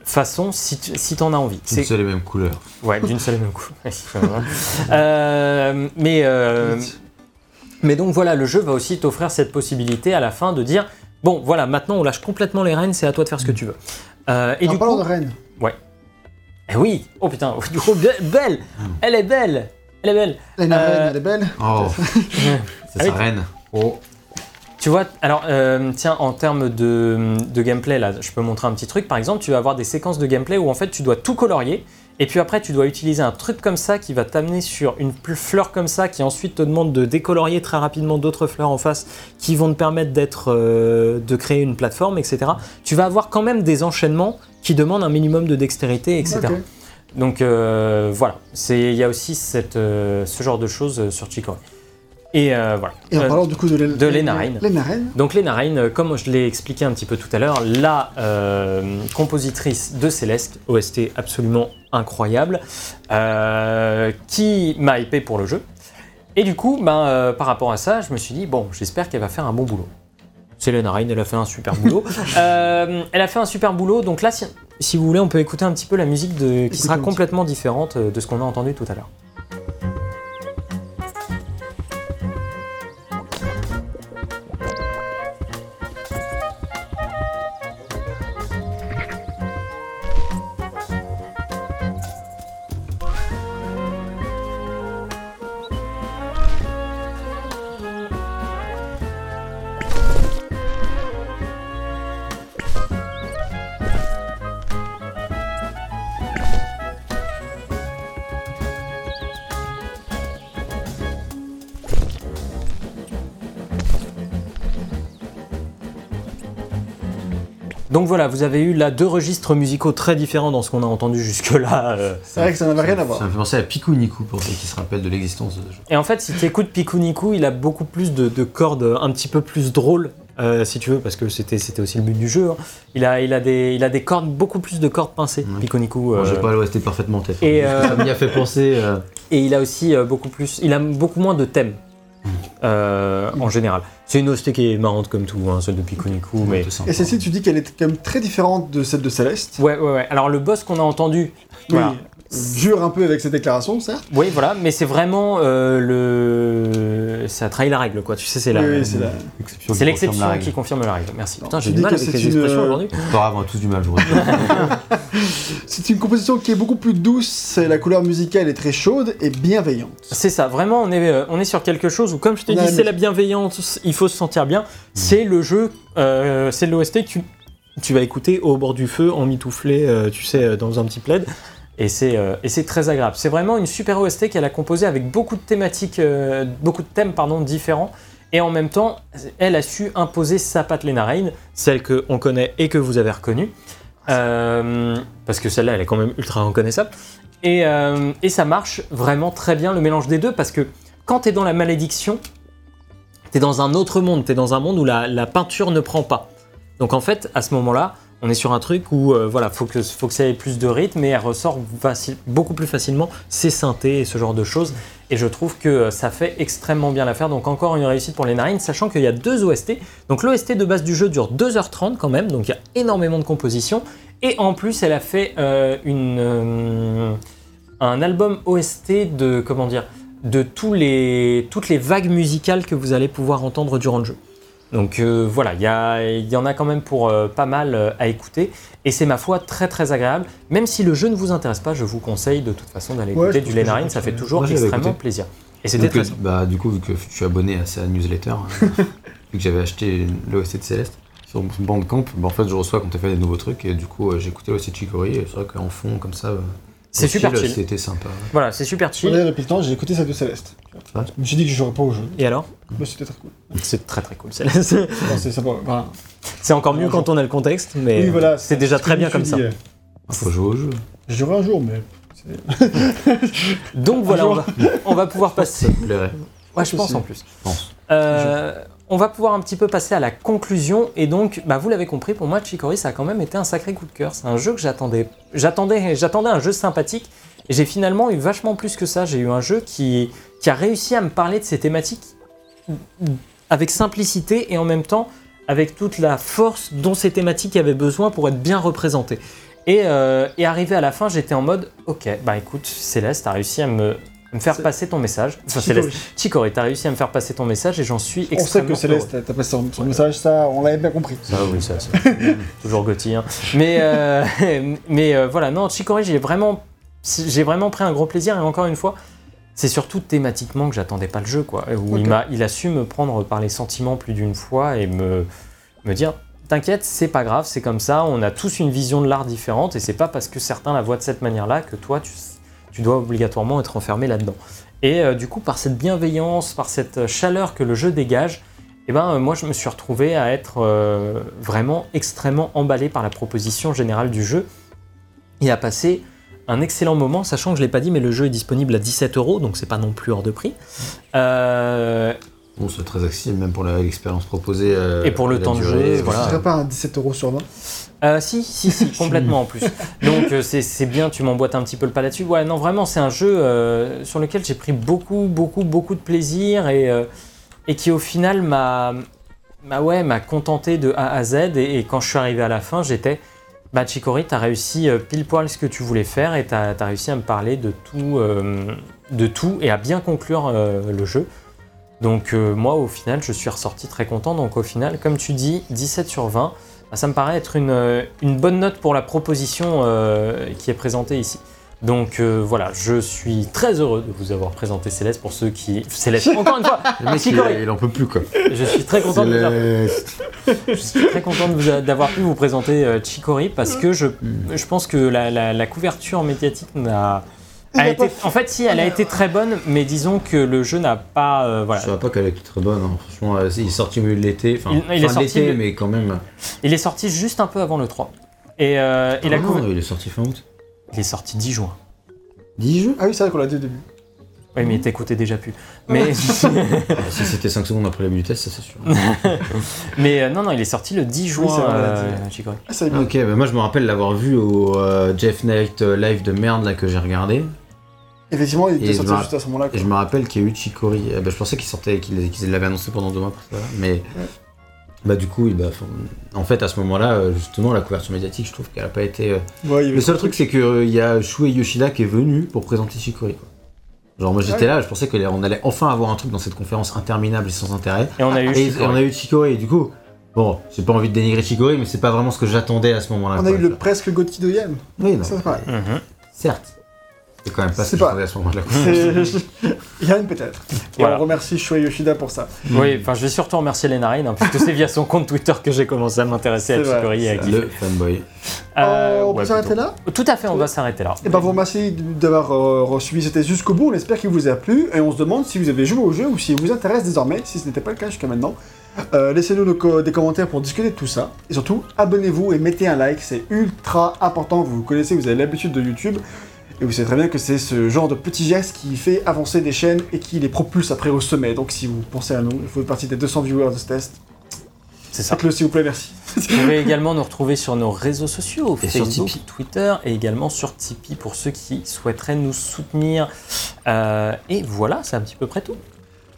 façon si tu si en as envie. C'est une seule et même couleur. Ouais, d'une seule et même coup. [laughs] Euh, mais, euh, mais donc voilà, le jeu va aussi t'offrir cette possibilité à la fin de dire bon, voilà, maintenant on lâche complètement les rênes, c'est à toi de faire ce que tu veux. Euh, et en du parlant coup, de Rennes, eh oui, oh putain, [laughs] du coup, be- belle, elle est belle, elle est belle. la Euh, elle est belle. Oh, [laughs] c'est sa reine. Oh. Tu vois, alors euh, tiens, en termes de, de gameplay, là, je peux montrer un petit truc. Par exemple, tu vas avoir des séquences de gameplay où en fait tu dois tout colorier. Et puis après, tu dois utiliser un truc comme ça qui va t'amener sur une fleur comme ça qui ensuite te demande de décolorier très rapidement d'autres fleurs en face qui vont te permettre d'être, euh, de créer une plateforme, etc. Tu vas avoir quand même des enchaînements qui demandent un minimum de dextérité, etc. Donc euh, voilà, C'est- il y a aussi cette, ce genre de choses sur Chicory. Et euh, voilà. Et en Euh, parlant du coup de, l'El- de donc Raine, euh, comme je l'ai expliqué un petit peu tout à l'heure, la euh, compositrice de Céleste, OST absolument incroyable, euh, qui m'a hypé pour le jeu. Et du coup, ben, par rapport à ça, je me suis dit, bon, j'espère qu'elle va faire un bon boulot. C'est Lena Raine, elle a fait un super boulot. [laughs] Elle a fait un super boulot, donc là, si, si vous voulez, on peut écouter un petit peu la musique de, qui sera complètement différente de ce qu'on a entendu tout à l'heure. Voilà, vous avez eu là deux registres musicaux très différents dans ce qu'on a entendu jusque-là. euh. c'est vrai que ça n'avait rien à voir. Ça me fait penser à Piku Niku pour ceux qui se rappellent de l'existence de ce jeu. Et en fait, si tu écoutes Pikuniku, il a beaucoup plus de, de cordes un petit peu plus drôles, euh, si tu veux, parce que c'était c'était aussi le but du jeu. hein. Il, a, il, a des, il a des cordes, beaucoup plus de cordes pincées, Ouais. Pikuniku. Bon, euh, J'ai pas l'OST parfaitement en tête. Et, euh, Ça m'y a fait penser. euh, Et il a aussi euh, beaucoup plus, il a beaucoup moins de thèmes euh, en général. C'est une OST qui est marrante comme tout, hein, celle de Pikuniku, mais. Et celle-ci, tu dis qu'elle est quand même très différente de celle de Céleste. ouais, ouais, ouais. Alors le boss qu'on a entendu, Oui, voilà. Jure un peu avec cette déclaration, certes. Oui, voilà, mais c'est vraiment euh, le, ça trahit la règle, quoi. Tu sais, c'est la, Oui, oui, c'est la... Exception c'est qui l'exception confirme la règle. qui confirme la règle. Merci. Putain, tu j'ai du dis mal que avec c'est les une, expressions euh, aujourd'hui. Pas grave, on a tous du mal, je vous dis. [laughs] C'est une composition qui est beaucoup plus douce, la couleur musicale est très chaude et bienveillante. C'est ça, vraiment, on est, euh, on est sur quelque chose où, comme je dit, a c'est la bienveillance, il faut se sentir bien. C'est le jeu, euh, c'est l'OST que tu, tu vas écouter au bord du feu, en mitouflé, euh, tu sais, dans un petit plaid. Et c'est euh, et c'est très agréable. C'est vraiment une super OST qu'elle a composée avec beaucoup de thématiques, euh, beaucoup de thèmes pardon, différents. Et en même temps, elle a su imposer sa patte Lena Raine, celle qu'on connaît et que vous avez reconnue. Euh, parce que celle-là, elle est quand même ultra reconnaissable. Et, ça marche vraiment très bien le mélange des deux parce que quand tu es dans la malédiction, tu es dans un autre monde, tu es dans un monde où la peinture ne prend pas. Donc en fait, à ce moment-là, on est sur un truc où euh, voilà, faut que, ça ait plus de rythme et elle ressort beaucoup plus facilement ses synthés et ce genre de choses. Et je trouve que euh, ça fait extrêmement bien l'affaire. Donc encore une réussite pour les narines, sachant qu'il y a deux OST. Donc l'OST de base du jeu dure 2h30 quand même, donc il y a énormément de compositions. Et en plus, elle a fait euh, une, un album OST de comment de tous les, toutes les vagues musicales que vous allez pouvoir entendre durant le jeu. Donc euh, voilà, il y, en a quand même pour euh, pas mal euh, à écouter. Et c'est ma foi très très agréable. Même si le jeu ne vous intéresse pas, je vous conseille de toute façon d'aller Ouais, écouter du je ça fait toujours Moi, extrêmement écouté. plaisir. Et c'était très bah, du coup, vu que je suis abonné à sa newsletter, hein, [laughs] vu que j'avais acheté l'OST de Céleste sur mon Bandcamp, bah, en fait, je reçois quand tu fait des nouveaux trucs, et du coup, euh, j'ai écouté l'OST de Chicory, et c'est vrai qu'en fond, comme ça, C'est super chill. C'était sympa. Voilà, c'est super chill. Depuis le temps, j'ai écouté celle de Céleste. Ouais. Je me suis dit que je jouerais pas au jeu. Et alors? C'était très cool. C'est très très cool. C'est- C'est [laughs] Non, c'est sympa. Voilà. c'est encore mieux quand on a le contexte, mais Oui, voilà. c'est déjà très bien me comme ça. euh, Faut jouer au jeu. Je jouerai un jour, mais. [laughs] Donc voilà, on va, on va pouvoir passer. Ça plairait, Ouais, je pense Aussi. en plus. je pense. Euh, on va pouvoir un petit peu passer à la conclusion. Et donc, bah, vous l'avez compris, pour moi, Chicory, ça a quand même été un sacré coup de cœur. C'est un jeu que j'attendais. J'attendais, un jeu sympathique. Et j'ai finalement eu vachement plus que ça. J'ai eu un jeu qui, a réussi à me parler de ces thématiques avec simplicité et en même temps avec toute la force dont ces thématiques avaient besoin pour être bien représentées. Et, euh, et arrivé à la fin, j'étais en mode, ok, bah écoute, Céleste, t'as réussi à me, me faire passer ton message. Enfin. Céleste, Chicory, t'as réussi à me faire passer ton message et j'en suis On sait extrêmement que Céleste, t'as passé son, son message, ça, on l'avait bien compris. Ça, oui, ça, c'est [laughs] toujours Gauthier. hein. Mais, euh, [laughs] mais euh, voilà, non, Chicory, j'ai vraiment, j'ai vraiment pris un gros plaisir et encore une fois, c'est surtout thématiquement que j'attendais pas le jeu, quoi. Où il a su me prendre par les sentiments plus d'une fois et me, me dire. T'inquiète, c'est pas grave, c'est comme ça. On a tous une vision de l'art différente et c'est pas parce que certains la voient de cette manière-là que toi, tu, tu dois obligatoirement être enfermé là-dedans. Et euh, du coup, par cette bienveillance, par cette chaleur que le jeu dégage, eh ben, euh, moi, je me suis retrouvé à être euh, vraiment extrêmement emballé par la proposition générale du jeu et à passer un excellent moment, sachant que je l'ai pas dit, mais le jeu est disponible à 17 euros, donc c'est pas non plus hors de prix. Euh, Bon, c'est très accessible, même pour la- l'expérience proposée. euh, Et pour le temps de jeu, voilà. Ce serait pas un 17 euros sur 20 Euh, si, si, si, [laughs] complètement en plus. Donc euh, c'est bien, tu m'emboîtes un petit peu le pas là-dessus. Ouais, non, vraiment, c'est un jeu euh, sur lequel j'ai pris beaucoup, beaucoup, beaucoup de plaisir et, euh, et qui au final m'a ouais, m'a contenté de A à Z. Et, et quand je suis arrivé à la fin, j'étais. Bah, Chicory, t'as réussi euh, pile poil ce que tu voulais faire et t'as as réussi à me parler de tout, euh, de tout et à bien conclure euh, le jeu. Donc euh, moi au final je suis ressorti très content. Donc au final comme tu dis 17 sur 20, bah, ça me paraît être une, euh, une bonne note pour la proposition euh, qui est présentée ici. Donc euh, voilà, je suis très heureux de vous avoir présenté Céleste pour ceux qui... Céleste, [laughs] encore une fois, Le mec, il, en peut plus, quoi. je suis très content de vous avoir Céleste. je suis très content d'avoir pu vous présenter Chicory parce que je, je pense que la, la- la couverture médiatique n'a. A a été, en fait, si, elle a été très bonne, mais disons que le jeu n'a pas. euh, voilà. Je savais pas qu'elle était très bonne, hein. franchement. euh, il est sorti au milieu de l'été. Enfin, Il- il est fin de sorti l'été, le- mais quand même. Il est sorti juste un peu avant le 3. Et, euh, et la Ah non, il est sorti fin août. Il est sorti 10 juin. 10 jeux Ah oui, c'est vrai qu'on l'a dit au début. Oui, mais t'écoutais déjà plus. Mais, [laughs] Ah, Si c'était 5 secondes après du test, ça c'est sûr. [laughs] mais euh, non, non, il est sorti le 10 juin, l'a euh. Ah, Ah, ok, bah moi je me rappelle l'avoir vu au euh, Jeff Knight live de merde là que j'ai regardé. Effectivement, il Et était je sorti me juste à ce moment-là. Je me rappelle qu'il y a eu Chicory. Eh ben, je pensais qu'il sortait, qu'il qu'ils l'avaient annoncé pendant deux mois, ça, mais bah du coup, bah, en fait à ce moment-là, euh, justement la couverture médiatique, je trouve qu'elle a pas été. euh, Ouais, Le seul truc, c'est qu'il y a Shuei Yoshida qui est venu pour présenter Chicory. Quoi. Genre moi j'étais Ouais. là, je pensais qu'on allait enfin avoir un truc dans cette conférence interminable et sans intérêt. Et on a eu Et, et on a eu Chicory, et du coup, bon, j'ai pas envie de dénigrer Chicory, mais c'est pas vraiment ce que j'attendais à ce moment-là. On quoi. a eu le presque Gotti de Yam. Oui, non, Ça. Mhm. certes. C'est quand même pas ce que pas- à ce moment-là. [laughs] Yann peut-être. Et Voilà. on remercie Shuei Yoshida pour ça. Oui, enfin, je vais surtout remercier Lenarine, hein, puisque c'est via son compte Twitter que j'ai commencé à m'intéresser à Chicory et à. Le fanboy. Euh, on peut ouais, s'arrêter là? Tout à fait, on va s'arrêter là. Et ben vous remercie d'avoir euh, suivi cette test jusqu'au bout, on espère qu'il vous a plu, et on se demande si vous avez joué au jeu ou s'il vous intéresse désormais, si ce n'était pas le cas jusqu'à maintenant. Euh, Laissez-nous co- des commentaires pour discuter de tout ça, et surtout, abonnez-vous et mettez un like, c'est ultra important, vous connaissez, vous avez l'habitude de YouTube, et vous savez très bien que c'est ce genre de petit geste qui fait avancer des chaînes et qui les propulse après au sommet, donc si vous pensez à nous, il faut faire partie des 200 viewers de ce test, C'est ça. faites-le s'il vous plaît, merci. Vous pouvez également nous retrouver sur nos réseaux sociaux, Et sur Facebook, Tipeee. Twitter et également sur Tipeee pour ceux qui souhaiteraient nous soutenir. Euh, et voilà, c'est un petit peu près tout.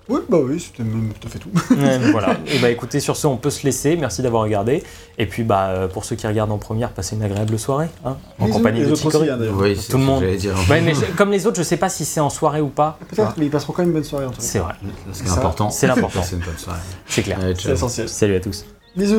Oui, bah oui, c'était même tout à fait tout. Ouais, [laughs] voilà. Et bah écoutez, sur ce, on peut se laisser. Merci d'avoir regardé. Et puis bah euh, pour ceux qui regardent en première, passez une agréable soirée, hein, en Les compagnie autres de aussi, Chicory. hein, d'ailleurs. Oui, c'est Tout le monde. j'allais dire. Ouais, mais je- comme les autres, je sais pas si c'est en soirée ou pas. Peut-être, mais ils passeront quand même une bonne soirée en tout cas. C'est vrai, Ce qui est Ça, important, c'est l'important. [laughs] C'est une bonne soirée. c'est clair. C'est essentiel. Salut à tous.